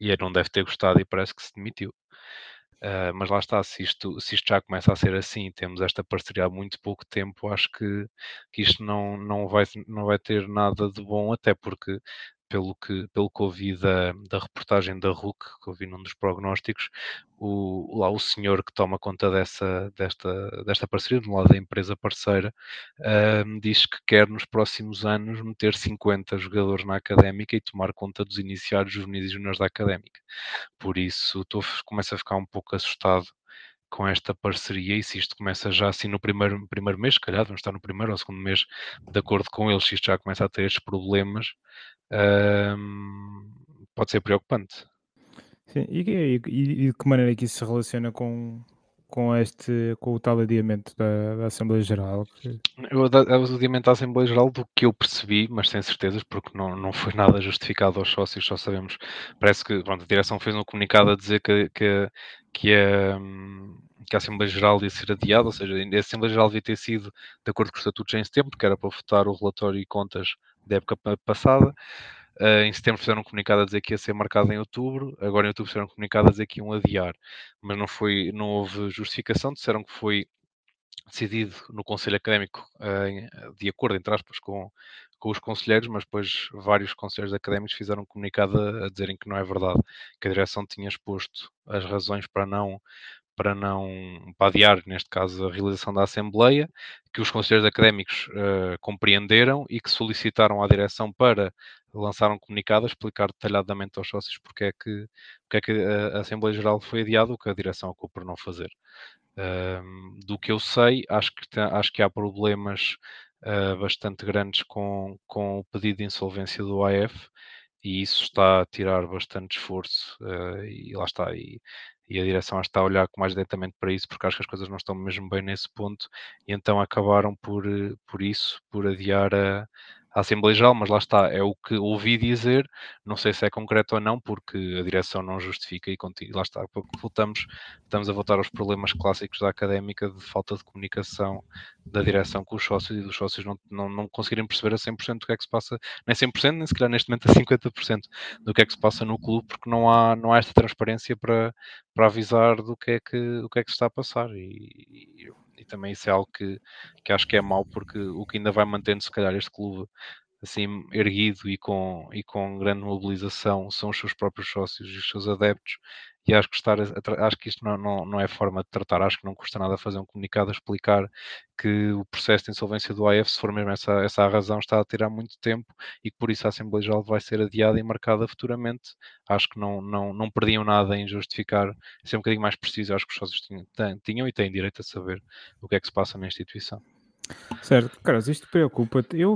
e ele não deve ter gostado e parece que se demitiu. Ah, mas lá está, se isto, se isto já começa a ser assim, temos esta parceria há muito pouco tempo, acho que, que isto não, não, vai, não vai ter nada de bom, até porque pelo que, pelo que ouvi da, da reportagem da RUC, que ouvi num dos prognósticos, o, lá o senhor que toma conta dessa, desta, desta parceria, do lado da empresa parceira, ahm, diz que quer nos próximos anos meter 50 jogadores na académica e tomar conta dos iniciados, juvenis e juniores da académica. Por isso, estou, começo a ficar um pouco assustado com esta parceria e se isto começa já assim no primeiro, primeiro mês, se calhar vamos estar no primeiro ou segundo mês, de acordo com eles, se isto já começa a ter estes problemas, pode ser preocupante. Sim, e, e- e de que maneira é que isso se relaciona com, com, este, com o tal adiamento da, da Assembleia Geral? Eu da- o adiamento da Assembleia Geral do que eu percebi, mas sem certezas, porque não, não foi nada justificado aos sócios, só sabemos, parece que pronto, a direção fez um comunicado a dizer que, que, que, a, que a Assembleia Geral ia ser adiada, ou seja, a Assembleia Geral devia ter sido de acordo com os estatutos em setembro, que era para votar o relatório e contas da época pa- passada. Uh, em setembro fizeram um comunicado a dizer que ia ser marcado em outubro, agora em outubro fizeram um comunicado a dizer que iam adiar, mas não, foi, não houve justificação, disseram que foi decidido no Conselho Académico uh, em- de acordo, entre aspas, com, com os conselheiros, mas depois vários conselheiros académicos fizeram um comunicado a, dizerem que não é verdade, que a direção tinha exposto as razões para não para não para adiar, neste caso, a realização da Assembleia, que os conselheiros académicos uh, compreenderam e que solicitaram à direção para lançar um comunicado a explicar detalhadamente aos sócios porque é que, porque é que a, a Assembleia Geral foi adiada, o que a direção acabou por não fazer. Um, do que eu sei, acho que, acho que há problemas uh, bastante grandes com, com o pedido de insolvência do AF e isso está a tirar bastante esforço uh, e lá está. E, e a direção está a olhar mais diretamente para isso porque acho que as coisas não estão mesmo bem nesse ponto e então acabaram por, por isso, por adiar a, a Assembleia Geral, mas lá está, é o que ouvi dizer, não sei se é concreto ou não, porque a direção não justifica e conti- lá está, voltamos, estamos a voltar aos problemas clássicos da académica de falta de comunicação da direção com os sócios e dos sócios não, não, não conseguirem perceber a 100% do que é que se passa, nem 100%, nem se neste momento a 50% do que é que se passa no clube, porque não há, não há esta transparência para, para avisar do que é que, o que é que se está a passar. E, e, e também isso é algo que, que acho que é mau porque o que ainda vai mantendo se calhar este clube assim erguido e com, e com grande mobilização são os seus próprios sócios e os seus adeptos e acho que, estar a, acho que isto não, não, não é forma de tratar, acho que não custa nada fazer um comunicado a explicar que o processo de insolvência do AF, se for mesmo essa, essa a razão, está a tirar muito tempo e que por isso a Assembleia Geral vai ser adiada e marcada futuramente. Acho que não, não, não perdiam nada em justificar, ser um bocadinho mais preciso, acho que os sócios tinham, tinham e têm direito a saber o que é que se passa na instituição. Certo, Carlos, isto preocupa-te. Eu,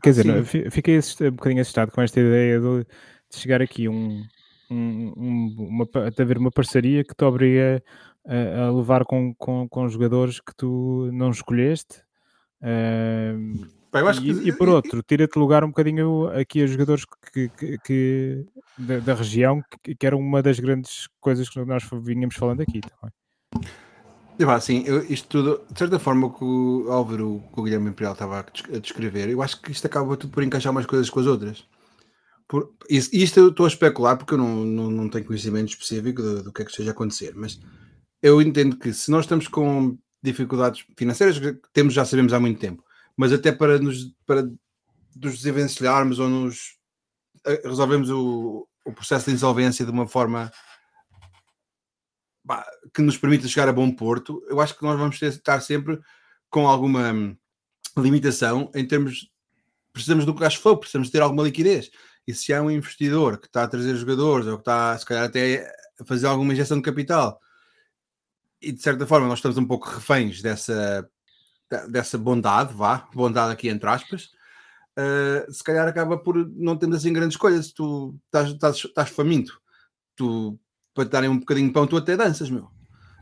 quer dizer, Sim. fiquei um bocadinho assustado com esta ideia de, de chegar aqui um, um, um, uma, de haver uma parceria que te obriga a, a levar com, com, com, jogadores que tu não escolheste. Uh, e, que- e por outro, tira-te lugar um bocadinho aqui a jogadores que, que- que- da, da região, que, que eram uma das grandes coisas que nós vinhamos falando aqui também. Eu, pá, assim, eu- isto tudo, de certa forma, o que o Álvaro, o que o Guilherme Imperial estava a descrever, eu acho que isto acaba tudo por encaixar umas coisas com as outras. Por, isto eu estou a especular porque eu não, não, não tenho conhecimento específico do, do que é que esteja a acontecer, mas eu entendo que se nós estamos com dificuldades financeiras, que temos, já sabemos há muito tempo, mas até para nos, para nos desenvencilharmos ou nos eh, resolvemos o, o processo de insolvência de uma forma pá, que nos permita chegar a bom porto, eu acho que nós vamos ter, estar sempre com alguma hum, limitação em termos. Precisamos do cash flow, precisamos ter alguma liquidez. E se há um investidor que está a trazer jogadores ou que está, se calhar, até a fazer alguma injeção de capital e de certa forma nós estamos um pouco reféns dessa, dessa bondade, vá, bondade aqui entre aspas, uh, se calhar acaba por não termos assim grandes escolhas. Tu estás, estás, estás faminto, tu para te darem um bocadinho de pão, tu até danças, meu.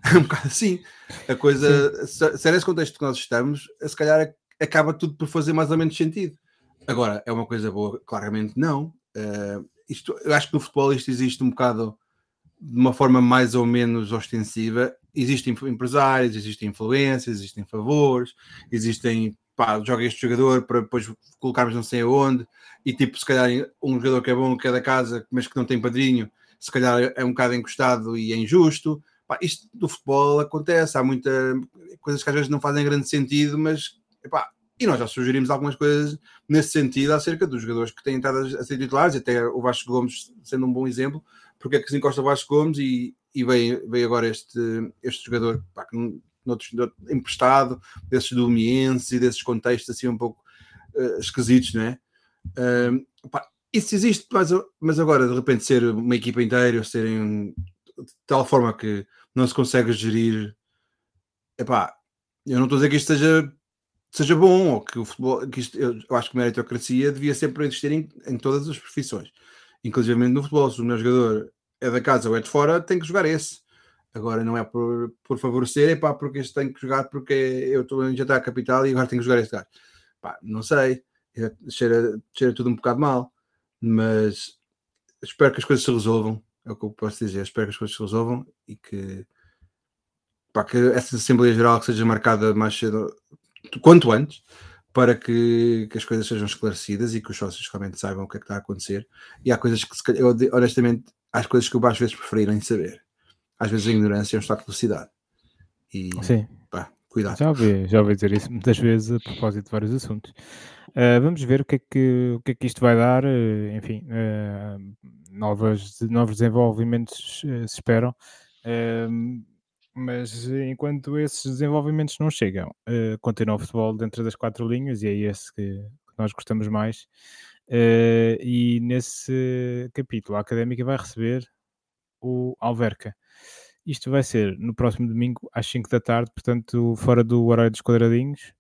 É um bocado assim. A coisa, se, se é nesse contexto que nós estamos, se calhar acaba tudo por fazer mais ou menos sentido. Agora, é uma coisa boa? Claramente não. Uh, isto, eu acho que no futebol isto existe um bocado de uma forma mais ou menos ostensiva. Existem empresários, existem influências, existem favores, existem pá, joga este jogador para depois colocarmos não sei aonde, e tipo, se calhar um jogador que é bom, que é da casa, mas que não tem padrinho, se calhar é um bocado encostado e é injusto. Pá, isto do futebol acontece, há muita coisas que às vezes não fazem grande sentido, mas epá, e nós já sugerimos algumas coisas nesse sentido acerca dos jogadores que têm estado a ser titulares, até o Vasco Gomes sendo um bom exemplo, porque é que se encosta o Vasco Gomes e, e veio, veio agora este, este jogador pá, noutros, noutro, emprestado, desses do Miense e desses contextos assim um pouco uh, esquisitos, não é? Uh, pá, isso existe, mas, mas agora de repente ser uma equipa inteira, serem de tal forma que não se consegue gerir, epá, eu não estou a dizer que isto seja, seja bom ou que o futebol, que isto, eu, acho que meritocracia devia sempre existir em, em todas as profissões, inclusive no futebol, se o meu jogador é da casa ou é de fora, tem que jogar esse. Agora não é por, por favorecer, é pá, porque este tem que jogar porque eu estou a injetar a capital e agora tenho que jogar este gajo. Pá, não sei, cheira, cheira tudo um bocado mal, mas espero que as coisas se resolvam, é o que eu posso dizer, espero que as coisas se resolvam e que, pá, que essa Assembleia Geral seja marcada mais cedo, quanto antes, para que, que, as coisas sejam esclarecidas e que os sócios realmente saibam o que é que está a acontecer. E há coisas que, eu, honestamente, há coisas que eu às vezes prefiro nem saber às vezes a ignorância é um estado de velocidade. E Sim. pá, cuidado. Já ouvi, já ouvi dizer isso muitas vezes a propósito de vários assuntos. Uh, vamos ver o que, é que, o que é que isto vai dar. Uh, enfim, uh, novas, novos desenvolvimentos se esperam. Mas enquanto esses desenvolvimentos não chegam, continua o futebol dentro das quatro linhas e é esse que, nós gostamos mais. e nesse capítulo, a Académica vai receber o Alverca. Isto vai ser no próximo domingo às 5 da tarde, portanto, fora do horário dos quadradinhos.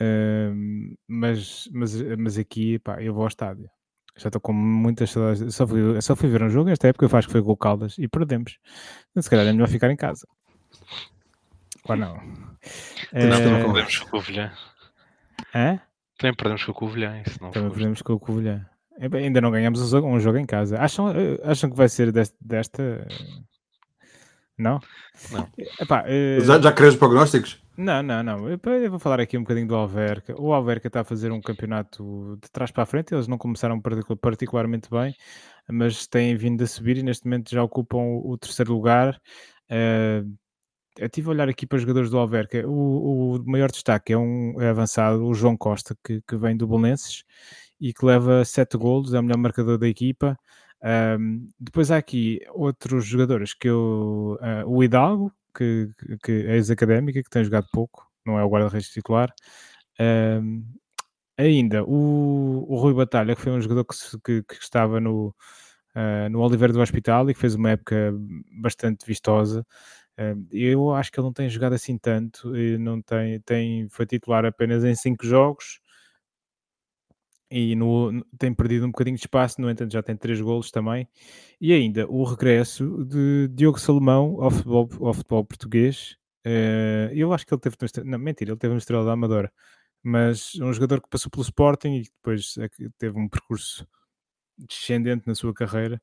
Uh, mas, mas, mas aqui, pá, eu vou ao estádio. Já estou com muitas saudades. Só fui, só fui ver um jogo esta época, eu acho que foi com o Caldas e perdemos. Então, se calhar é melhor ficar em casa. Ou não? Também Eh, perdemos com o Covilhã. Hã? Também perdemos com o Covilhã. Isso não Também perdemos com o Covilhã. É bem, Ainda não ganhamos um jogo, um jogo em casa. Acham, eh, acham que vai ser deste- desta? Não? Não. Epá, eh, Já, já queres prognósticos? Não, não, não. Eu, eu vou falar aqui um bocadinho do Alverca. O Alverca está a fazer um campeonato de trás para a frente. Eles não começaram particu- particularmente bem, mas têm vindo a subir e neste momento já ocupam o, terceiro lugar. Eh, eu estive a olhar aqui para os jogadores do Alverca. O, o maior destaque é um é avançado, o João Costa, que, que vem do Bolonenses e que leva 7 golos, é o melhor marcador da equipa. Um, depois há aqui outros jogadores que eu. uh, o Hidalgo, que, que é ex-académica, que tem jogado pouco, não é o guarda-redes titular. Um, ainda o, o Rui Batalha, que foi um jogador que, que- que estava no, uh, no Oliveira do Hospital e que fez uma época bastante vistosa. Eu acho que ele não tem jogado assim tanto, não tem, tem, foi titular apenas em 5 jogos e no- tem perdido um bocadinho de espaço, no entanto já tem três golos também. E ainda o regresso de Diogo Salomão ao futebol, ao futebol português. Eh, eu acho que ele teve não, mentira, ele teve no Estrela da Amadora, mas um jogador que passou pelo Sporting e depois é teve um percurso descendente na sua carreira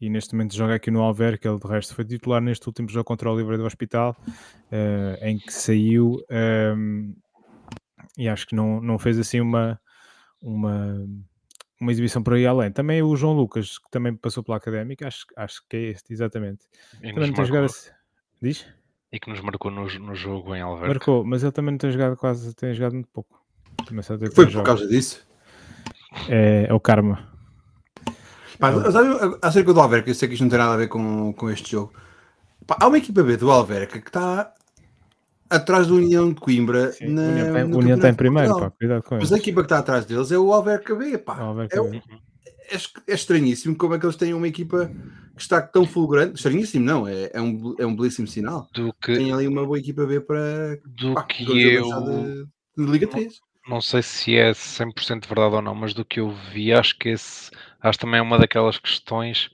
e neste momento joga aqui no Alver, que ele de resto foi titular neste último jogo contra o Livre do Hospital, uh, em que saiu um, ehm, e acho que não, não fez assim uma, uma, uma exibição por aí além. Também o João Lucas, que também passou pela Académica, acho, acho que é este, exatamente. E também não tem jogado assim. Diz? E que nos marcou no, no jogo em Alver. Marcou, mas ele também não tem jogado quase, tem jogado muito pouco. Foi por causa disso? É, é o Karma. Pá, sabe, acerca do Alverca, eu sei que isto não tem nada a ver com, com este jogo. Pá, há uma equipa B do Alverca que está atrás do União de Coimbra. Sim, na, União, tem, União tem primeiro, pá, cuidado com Mas a equipa que está atrás deles é o Alverca B. Pá. Alverca é, B. É, é, estranhíssimo como é que eles têm uma equipa que está tão fulgurante. Estranhíssimo, não, é, é, um, é um belíssimo sinal. Do que, tem ali uma boa equipa B para. Do pá, que eu. De, de Liga 3 não sei se é 100% verdade ou não, mas do que eu vi, acho que esse, acho também é uma daquelas questões,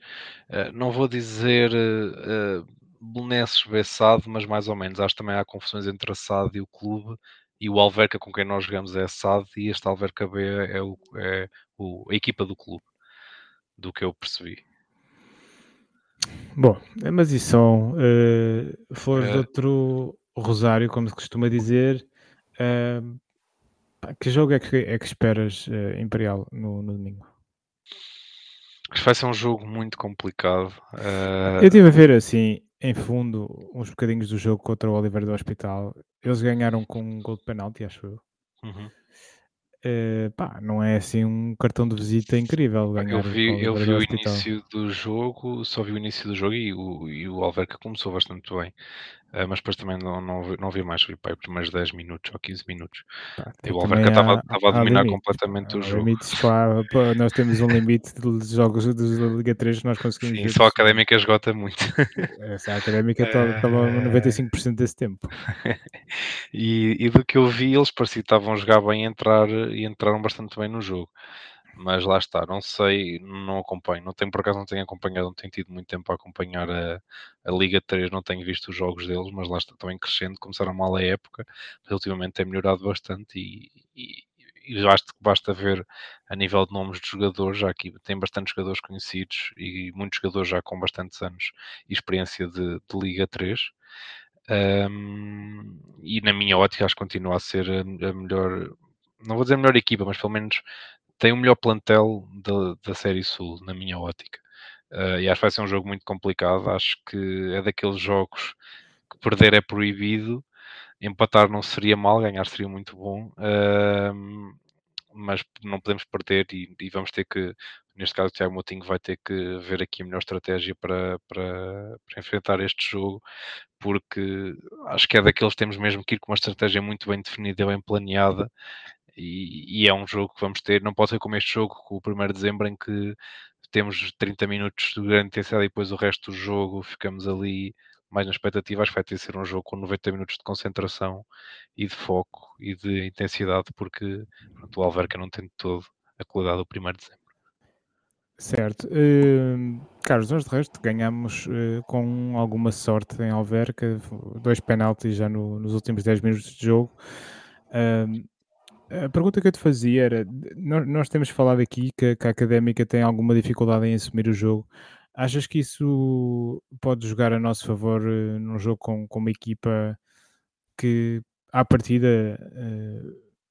uh, não vou dizer uh, Belenenses B SAD, mas mais ou menos, acho que também há confusões entre a SAD e o clube, e o Alverca com quem nós jogamos é a SAD, e este Alverca B é, o, é o, a equipa do clube, do que eu percebi. Bom, mas isso são uh, flores de outro rosário, como se costuma dizer. Uh, que jogo é que, é que esperas, uh, Imperial, no, no domingo? Vai ser um jogo muito complicado. Uh... Eu estive a ver assim, em fundo, uns bocadinhos do jogo contra o Oliver do Hospital. Eles ganharam com um gol de penalti, acho eu. Uhum. Uh, pá, não é assim um cartão de visita incrível ganhar. Eu vi, eu vi o início do jogo, só vi o início do jogo e o, e o Alverca começou bastante bem. Uh, mas depois também não, não, vi, não vi mais, vi para os primeiros 10 minutos ou 15 minutos. Pá, e o Alverca estava a dominar limite, completamente há, o jogo. Limites, pá, nós temos um limite de jogos da Liga 3 que nós conseguimos. Sim, só a académica esgota muito. Essa a académica estava uh... 95% desse tempo. e, e, do que eu vi, eles pareciam que estavam a jogar bem e, entrar, e entraram bastante bem no jogo mas lá está, não sei, não acompanho, não tenho por acaso não tenho acompanhado, não tenho tido muito tempo a acompanhar a, a Liga 3, não tenho visto os jogos deles, mas lá está também crescendo, começaram mal a época, mas ultimamente tem melhorado bastante e, e, e basta, basta ver a nível de nomes de jogadores, já aqui tem bastantes jogadores conhecidos e muitos jogadores já com bastantes anos e experiência de, de Liga 3. Um, e na minha ótica acho que continua a ser a, a melhor, não vou dizer melhor equipa, mas pelo menos tem o melhor plantel da, da Série Sul, na minha ótica. Uh, e acho que vai ser um jogo muito complicado. Acho que é daqueles jogos que perder é proibido, empatar não seria mal, ganhar seria muito bom. Uh, mas não podemos perder e, e, vamos ter que, neste caso, o Tiago Moutinho vai ter que ver aqui a melhor estratégia para, para, para, enfrentar este jogo, porque acho que é daqueles que temos mesmo que ir com uma estratégia muito bem definida, bem planeada e, e, é um jogo que vamos ter, não pode ser como este jogo, com o 1 de dezembro, em que temos 30 minutos de grande intensidade e depois o resto do jogo ficamos ali mais na expectativa. Acho que vai ter de ser um jogo com 90 minutos de concentração e de foco e de intensidade, porque pronto, o Alverca não tem todo a qualidade do 1 de dezembro. Certo. Uh, Carlos, nós de resto ganhamos uh, com alguma sorte em Alverca, dois penaltis já no, nos últimos 10 minutos de jogo. Uh, a pergunta que eu te fazia era: nós, temos falado aqui que, que, a académica tem alguma dificuldade em assumir o jogo. Achas que isso pode jogar a nosso favor uh, num jogo com, com uma equipa que, à partida,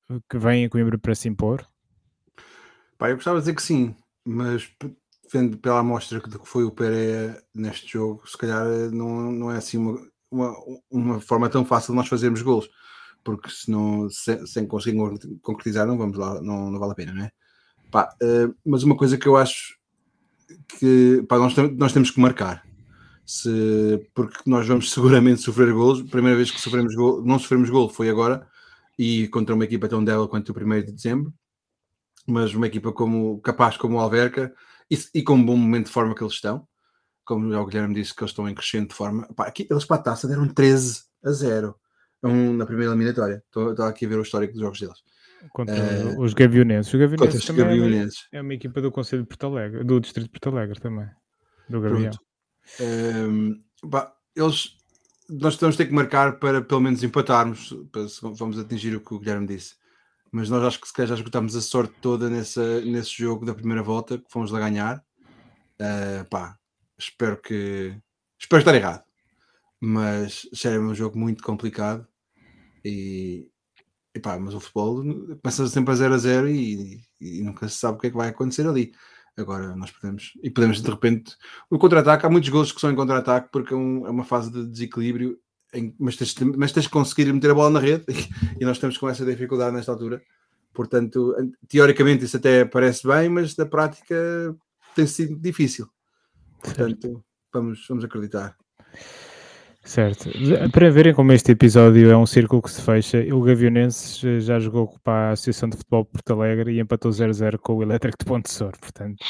uh, que vem a Coimbra para se impor? Pá, eu gostava de dizer que sim, mas vendo pela amostra que foi o Pereira neste jogo, se calhar eh, não, não é assim uma, uma, uma forma tão fácil de nós fazermos gols porque se não, se, sem conseguir concretizar, não vamos lá, não, não vale a pena, não é? Pá, uh, mas uma coisa que eu acho que pá, nós, nós temos que marcar. Se, porque nós vamos seguramente sofrer golos. Primeira vez que sofremos gol, não sofremos gol foi agora, e contra uma equipa tão dela quanto o 1 de dezembro, mas uma equipa como, capaz como o Alverca e, e com um bom momento de forma que eles estão. Como já o Guilherme disse, que eles estão em crescente de forma. Pá, aqui, eles para a taça deram 13 a 0 um, na primeira eliminatória. Estou, aqui a ver o histórico dos jogos deles. Contra uh, os Gavionenses. Os Gavionenses também é Gavionenses. É, uma, equipa do Conselho de Porto Alegre, do Distrito de Porto Alegre também. Do Gavião. Um, bah, eles, nós vamos ter que marcar para pelo menos empatarmos, para, vamos atingir o que o Guilherme disse. mas nós acho que se calhar já esgotámos a sorte toda nessa, nesse jogo da primeira volta, que fomos lá ganhar. Uh, pá, espero que. Espero estar errado, mas já é um jogo muito complicado e, e pá, mas o futebol começa sempre a 0 a 0 e, e, nunca se sabe o que é que vai acontecer ali. Agora nós podemos, e podemos de repente, o contra-ataque, há muitos gols que são em contra-ataque porque é, um, é, uma fase de desequilíbrio, em, mas, tens, mas tens de conseguir meter a bola na rede e, e nós estamos com essa dificuldade nesta altura. Portanto, teoricamente isso até parece bem, mas na prática tem sido difícil. Portanto, vamos, vamos acreditar. Certo. Para verem como este episódio é um círculo que se fecha, o Gavionenses eh, já jogou para a Associação de Futebol de Porto Alegre e empatou 0-0 com o Elétrico de Ponte Sor, portanto.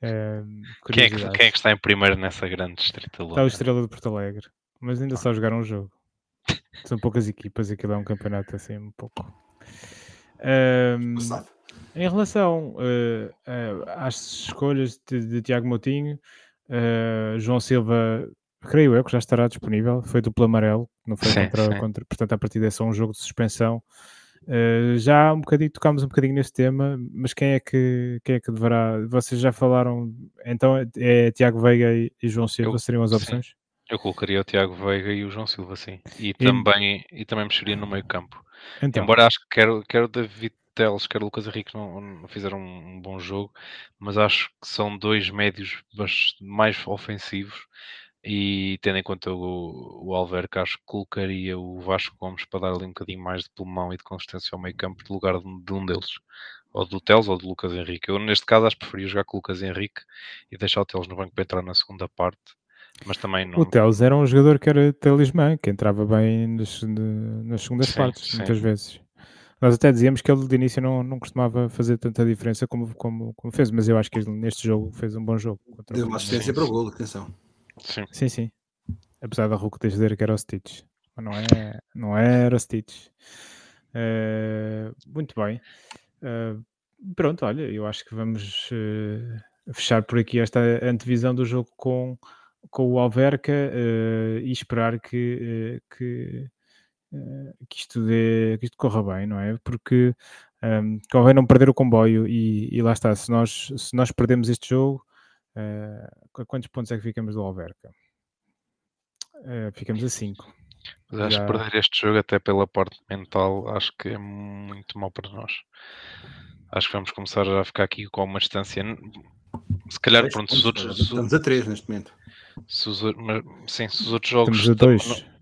É, quem, é que, quem, é que, está em primeiro nessa grande distrito? Está o Estrela de Porto Alegre, mas ainda só jogaram um jogo. São poucas equipas, aquilo é um campeonato assim um pouco. Um, em relação uh, uh, às escolhas de, de Tiago Moutinho, uh, João Silva, creio eu que já estará disponível, foi duplo amarelo, não foi sim, contra, sim. contra, portanto a partir é só um jogo de suspensão. já um bocadinho, tocámos um bocadinho nesse tema, mas quem é que, quem é que deverá? Vocês já falaram, então é, é Tiago Veiga e, e João Silva, eu, seriam as opções? Sim. Eu colocaria o Tiago Veiga e o João Silva, sim. E, e... também, e também mexeria no meio campo. Então. Embora acho que quero, quero David Teles, quer o Lucas Henrique não, não fizeram um, bom jogo, mas acho que são dois médios mais ofensivos e tendo em conta o, o Alverca, acho que colocaria o Vasco Gomes para dar ali um bocadinho mais de pulmão e de consistência ao meio campo no lugar de, de um deles, ou do Teles ou do Lucas Henrique. Eu neste caso acho que preferia jogar com o Lucas Henrique e deixar o Teles no banco para entrar na segunda parte. Mas também não... O Teles era um jogador que era talismã, que entrava bem nas, nas segundas sim, partes, sim. muitas vezes. Nós até dizíamos que ele de início não, não costumava fazer tanta diferença como, como, como fez, mas eu acho que ele, neste jogo fez um bom jogo. Deu uma assistência para o gol, atenção. Sim. sim, sim. Apesar da Hulk dizer que era o Stitch. Mas não, é, não era o Stitch. Uh, muito bem. Uh, pronto, olha, eu acho que vamos uh, fechar por aqui esta antevisão do jogo com, com o Alverca e esperar que, que que, isto dê, que isto corra bem, não é? Porque um, convém não perder o comboio e, e, lá está, se nós, se nós perdemos este jogo, uh, quantos pontos é que ficamos do Alverca? Uh, ficamos a 5. Mas acho Já... que perder este jogo até pela parte mental, acho que é muito mal para nós. Acho que vamos começar a ficar aqui com uma distância. Se calhar, pronto, os outros. Estamos a 3 neste momento. Se os, mas, sim, se os outros jogos. Estamos a 2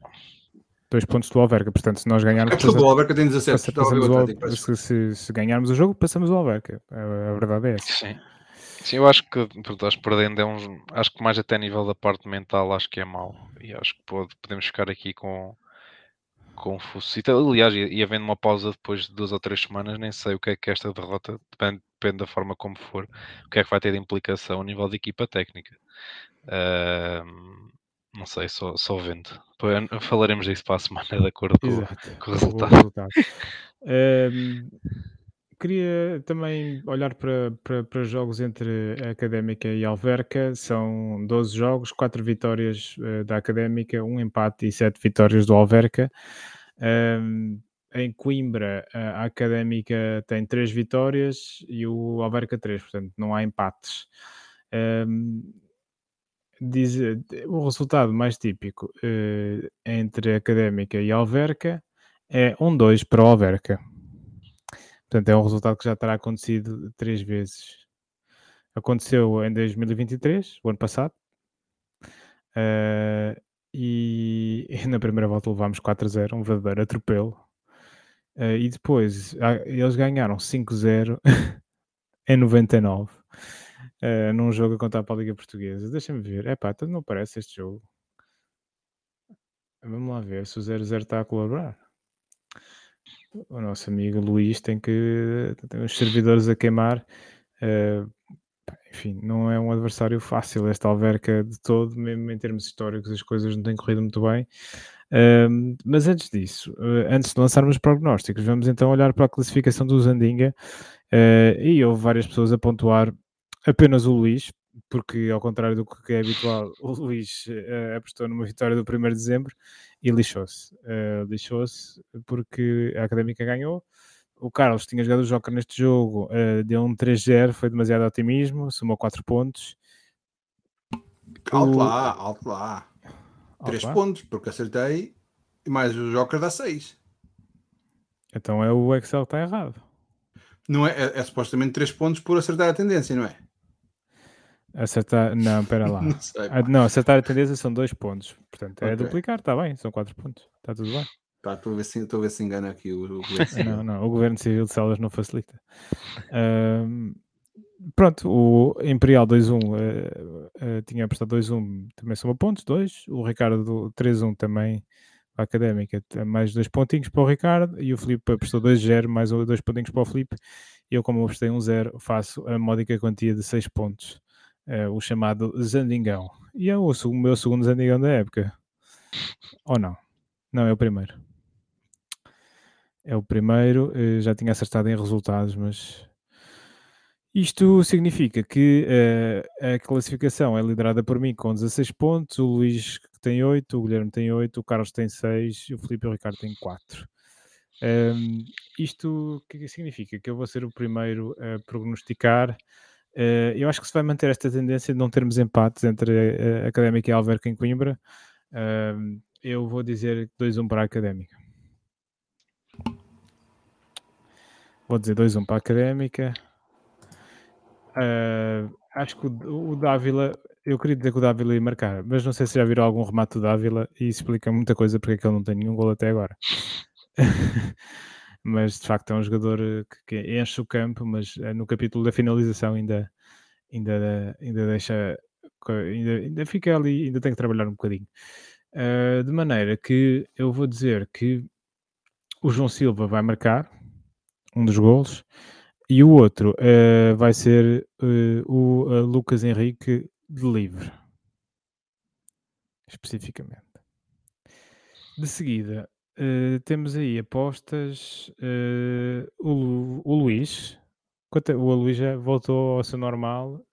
dois pontos do Alverca. Portanto, se nós ganharmos. É o Alverca tem 17. Passamos o, se, se, se, ganharmos o jogo, passamos o Alverca. A, a verdade é essa. Sim. Sim, eu acho que estás perdendo é um, acho que mais até a nível da parte mental acho que é mau e acho que pode, podemos ficar aqui com com Fucita. Aliás, e, havendo uma pausa depois de duas ou três semanas, nem sei o que é que esta derrota depende, depende da forma como for, o que é que vai ter de implicação a nível de equipa técnica. Uh, não sei, só, só vendo. Falaremos disso para a semana, de acordo com, com o resultado. resultado. um, queria também olhar para, para, para, jogos entre a Académica e a Alverca. São 12 jogos, 4 vitórias uh, da Académica, um empate e 7 vitórias do Alverca. Um, em Coimbra, a Académica tem 3 vitórias e o Alverca 3, portanto não há empates. Um, diz, o resultado mais típico uh, entre Académica e Alverca é 1-2 para o Alverca. Portanto, é um resultado que já terá acontecido três vezes. Aconteceu em 2023, o ano passado, uh, e, na primeira volta levámos 4-0, um verdadeiro atropelo. Uh, e depois eles ganharam 5-0 em 99 uh, num jogo a contar para a Liga Portuguesa. Deixa-me ver. É pá, não parece este jogo. Vamos lá ver se o 0-0 está a colaborar. O nosso amigo Luís tem que tem os servidores a queimar. Uh, enfim, não é um adversário fácil esta Alverca de todo, mesmo em termos históricos as coisas não têm corrido muito bem. Uh, mas antes disso, uh, antes de lançarmos prognósticos, vamos então olhar para a classificação do Zandinga e houve várias pessoas a pontuar apenas o Luís, porque ao contrário do que é habitual, o Luís apostou numa vitória do 1 de dezembro e lixou-se. Uh, lixou-se porque a Académica ganhou. o Carlos tinha jogado o Joker neste jogo, uh, deu um 3-0, foi demasiado otimismo, somou 4 pontos. Alto o... lá, alto lá. 3 pontos, porque acertei, e mais o Joker dá 6. Então é o Excel que está errado. Não é, é, é supostamente 3 pontos por acertar a tendência, não é? Acertar, não, espera lá. não, sei, não, acertar a tendência são 2 pontos. Portanto, é okay. duplicar, está bem, são 4 pontos. Está tudo bem. Tá, estou a ver se, estou a ver se engana aqui o, o governo civil. não, não, o governo civil de Celas não facilita. Um, pronto, o Imperial 2-1 uh, uh, tinha apostado 2-1, também soma pontos, 2. O Ricardo 3-1 também a académica, mais dois pontinhos para o Ricardo e o Filipe apostou 2-0, mais dois pontinhos para o Filipe. E eu, como apostei 1-0, faço a módica quantia de 6 pontos, uh, o chamado Zandingão. E é o, o meu segundo Zandingão da época. Ou não? Não, é o primeiro. É o primeiro, eh, já tinha acertado em resultados, mas isto significa que uh, a classificação é liderada por mim com 16 pontos, o Luís tem 8, o Guilherme tem 8, o Carlos tem 6 e o Felipe e o Ricardo têm 4. Um, ehm, isto o que significa? Que eu vou ser o primeiro a prognosticar. Uh, eu acho que se vai manter esta tendência de não termos empates entre a, a Académica e Alverca em Coimbra. Uh, eu vou dizer 2-1 para a Académica. Vou dizer 2-1 para a Académica. Uh, acho que o, o Dávila, eu queria dizer que o Dávila ia marcar, mas não sei se já viram algum remate do Dávila e isso explica muita coisa porque é que ele não tem nenhum gol até agora. mas de facto é um jogador que, que enche o campo, mas uh, no capítulo da finalização ainda, ainda, ainda deixa, ainda, ainda fica ali, ainda tem que trabalhar um bocadinho. Uh, de maneira que eu vou dizer que o João Silva vai marcar um dos gols, e o outro uh, vai ser uh, o Lucas Henrique de livre, especificamente. De seguida, temos aí apostas. o, o Luís, o Luís já voltou ao seu normal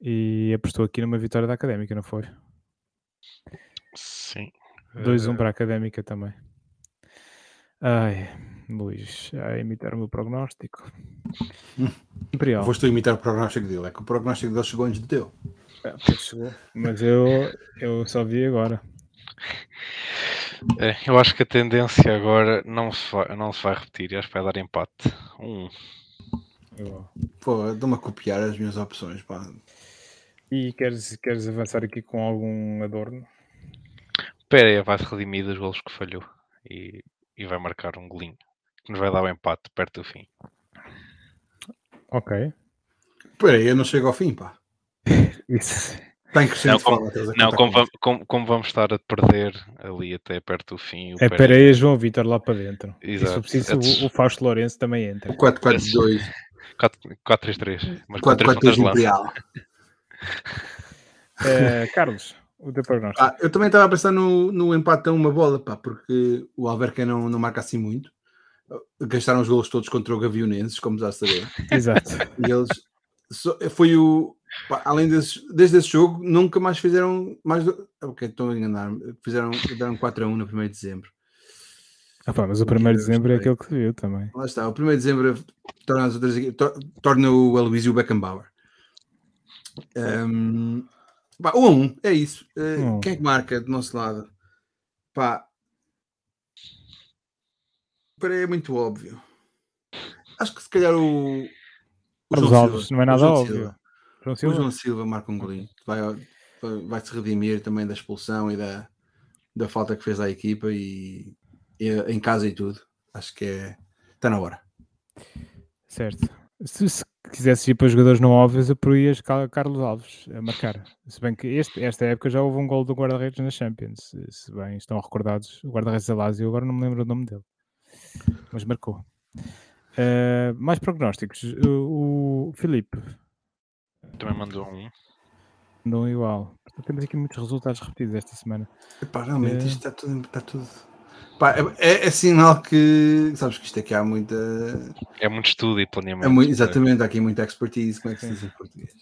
e apostou aqui numa vitória da Académica, não foi? Sim. 2-1 um para a Académica também. Ai, Luís, a imitar o meu prognóstico. Imperial. Foste imitar o prognóstico dele, é que o prognóstico dele chegou antes de teu. É, chegou, mas eu, eu só vi agora. É, eu acho que a tendência agora não se vai, não se vai repetir, acho que vai dar empate. Um. Pô, dou-me a copiar as minhas opções. Pá. E queres, queres avançar aqui com algum adorno? Pereira vai-se redimir dos golos que falhou. E e vai marcar um golinho que nos vai dar o um empate perto do fim. Ok. Espera aí, eu não chego ao fim, pá. Isso. Tem que não, como, não como, vamos, como, como, vamos estar a perder ali até perto do fim. É para aí João Vitor lá para dentro. Exato. E se preciso, o, o Fausto Lourenço também entra. O 4-4-2. 4-3-3. 4-4-2 Imperial. uh, Carlos, o teu prognóstico? Ah, eu também estava a pensar no, no empate a uma bola, pá, porque o Alverca não, não marca assim muito. Gastaram os golos todos contra o Gavionenses, como já saber. Exato. E eles foi o além desse, desde esse jogo, nunca mais fizeram mais. Ok, estou a enganar. Fizeram deram 4 a 1 no 1 de dezembro. Ah, pá, mas o 1 de dezembro é aquele que se viu também. Lá está, o 1 de dezembro torna, as outras, torna o Aloysio Beckenbauer. Um, Pá, um a um, é isso. Uh, Quem é que marca do nosso lado? Pá. Para é muito óbvio. Acho que se calhar o. o João Alves não é nada óbvio. João Silva? O João Silva marca um golinho. Vai, vai se redimir também da expulsão e da, da falta que fez à equipa e, e em casa e tudo. Acho que é. Está na hora. Certo. Se, se quisesse ir para jogadores não óbvios, eu porias Carlos Alves a marcar. Se bem que este, esta época já houve um gol do guarda-redes na Champions. Se bem estão recordados, o guarda-redes Alásio, agora não me lembro o nome dele. Mas marcou. Uh, mais prognósticos. O, o Filipe. Também mandou um. Mandou um igual. Temos aqui muitos resultados repetidos esta semana. Epá, realmente uh, isto está tudo, está tudo Pá, é, é, sinal que sabes que isto aqui há muita. É muito estudo e planeamento. É muito, exatamente, há aqui muita expertise, como é que se diz em português?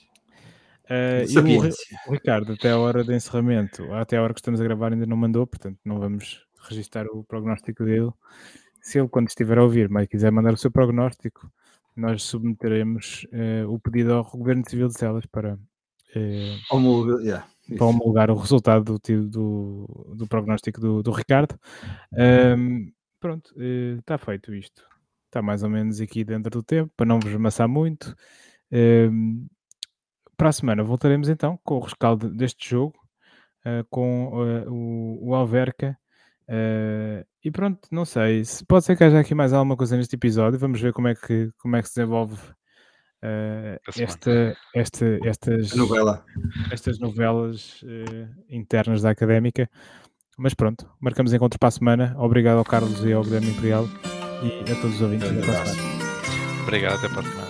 Uh, o, o, Ricardo, até a hora de encerramento, até a hora que estamos a gravar, ainda não mandou, portanto não vamos registrar o prognóstico dele. se ele, quando estiver a ouvir, mas quiser mandar o seu prognóstico, nós submeteremos uh, o pedido ao Governo Civil de Celas para, uh, yeah, para homologar o resultado do, do, do prognóstico do, do Ricardo. Um, pronto, está feito isto. Está mais ou menos aqui dentro do tempo, para não vos amassar muito. Um, para a semana voltaremos então com o rescaldo deste jogo, uh, com uh, o, o Alverca. Uh, e pronto, não sei. Se pode ser que haja aqui mais alguma coisa neste episódio. Vamos ver como é que, como é que se desenvolve esta, esta, estas, novela. estas novelas internas da académica. Mas pronto, marcamos encontro para a semana. Obrigado ao Carlos e ao Guilherme Imperial e a todos os ouvintes. Obrigado, até para a semana.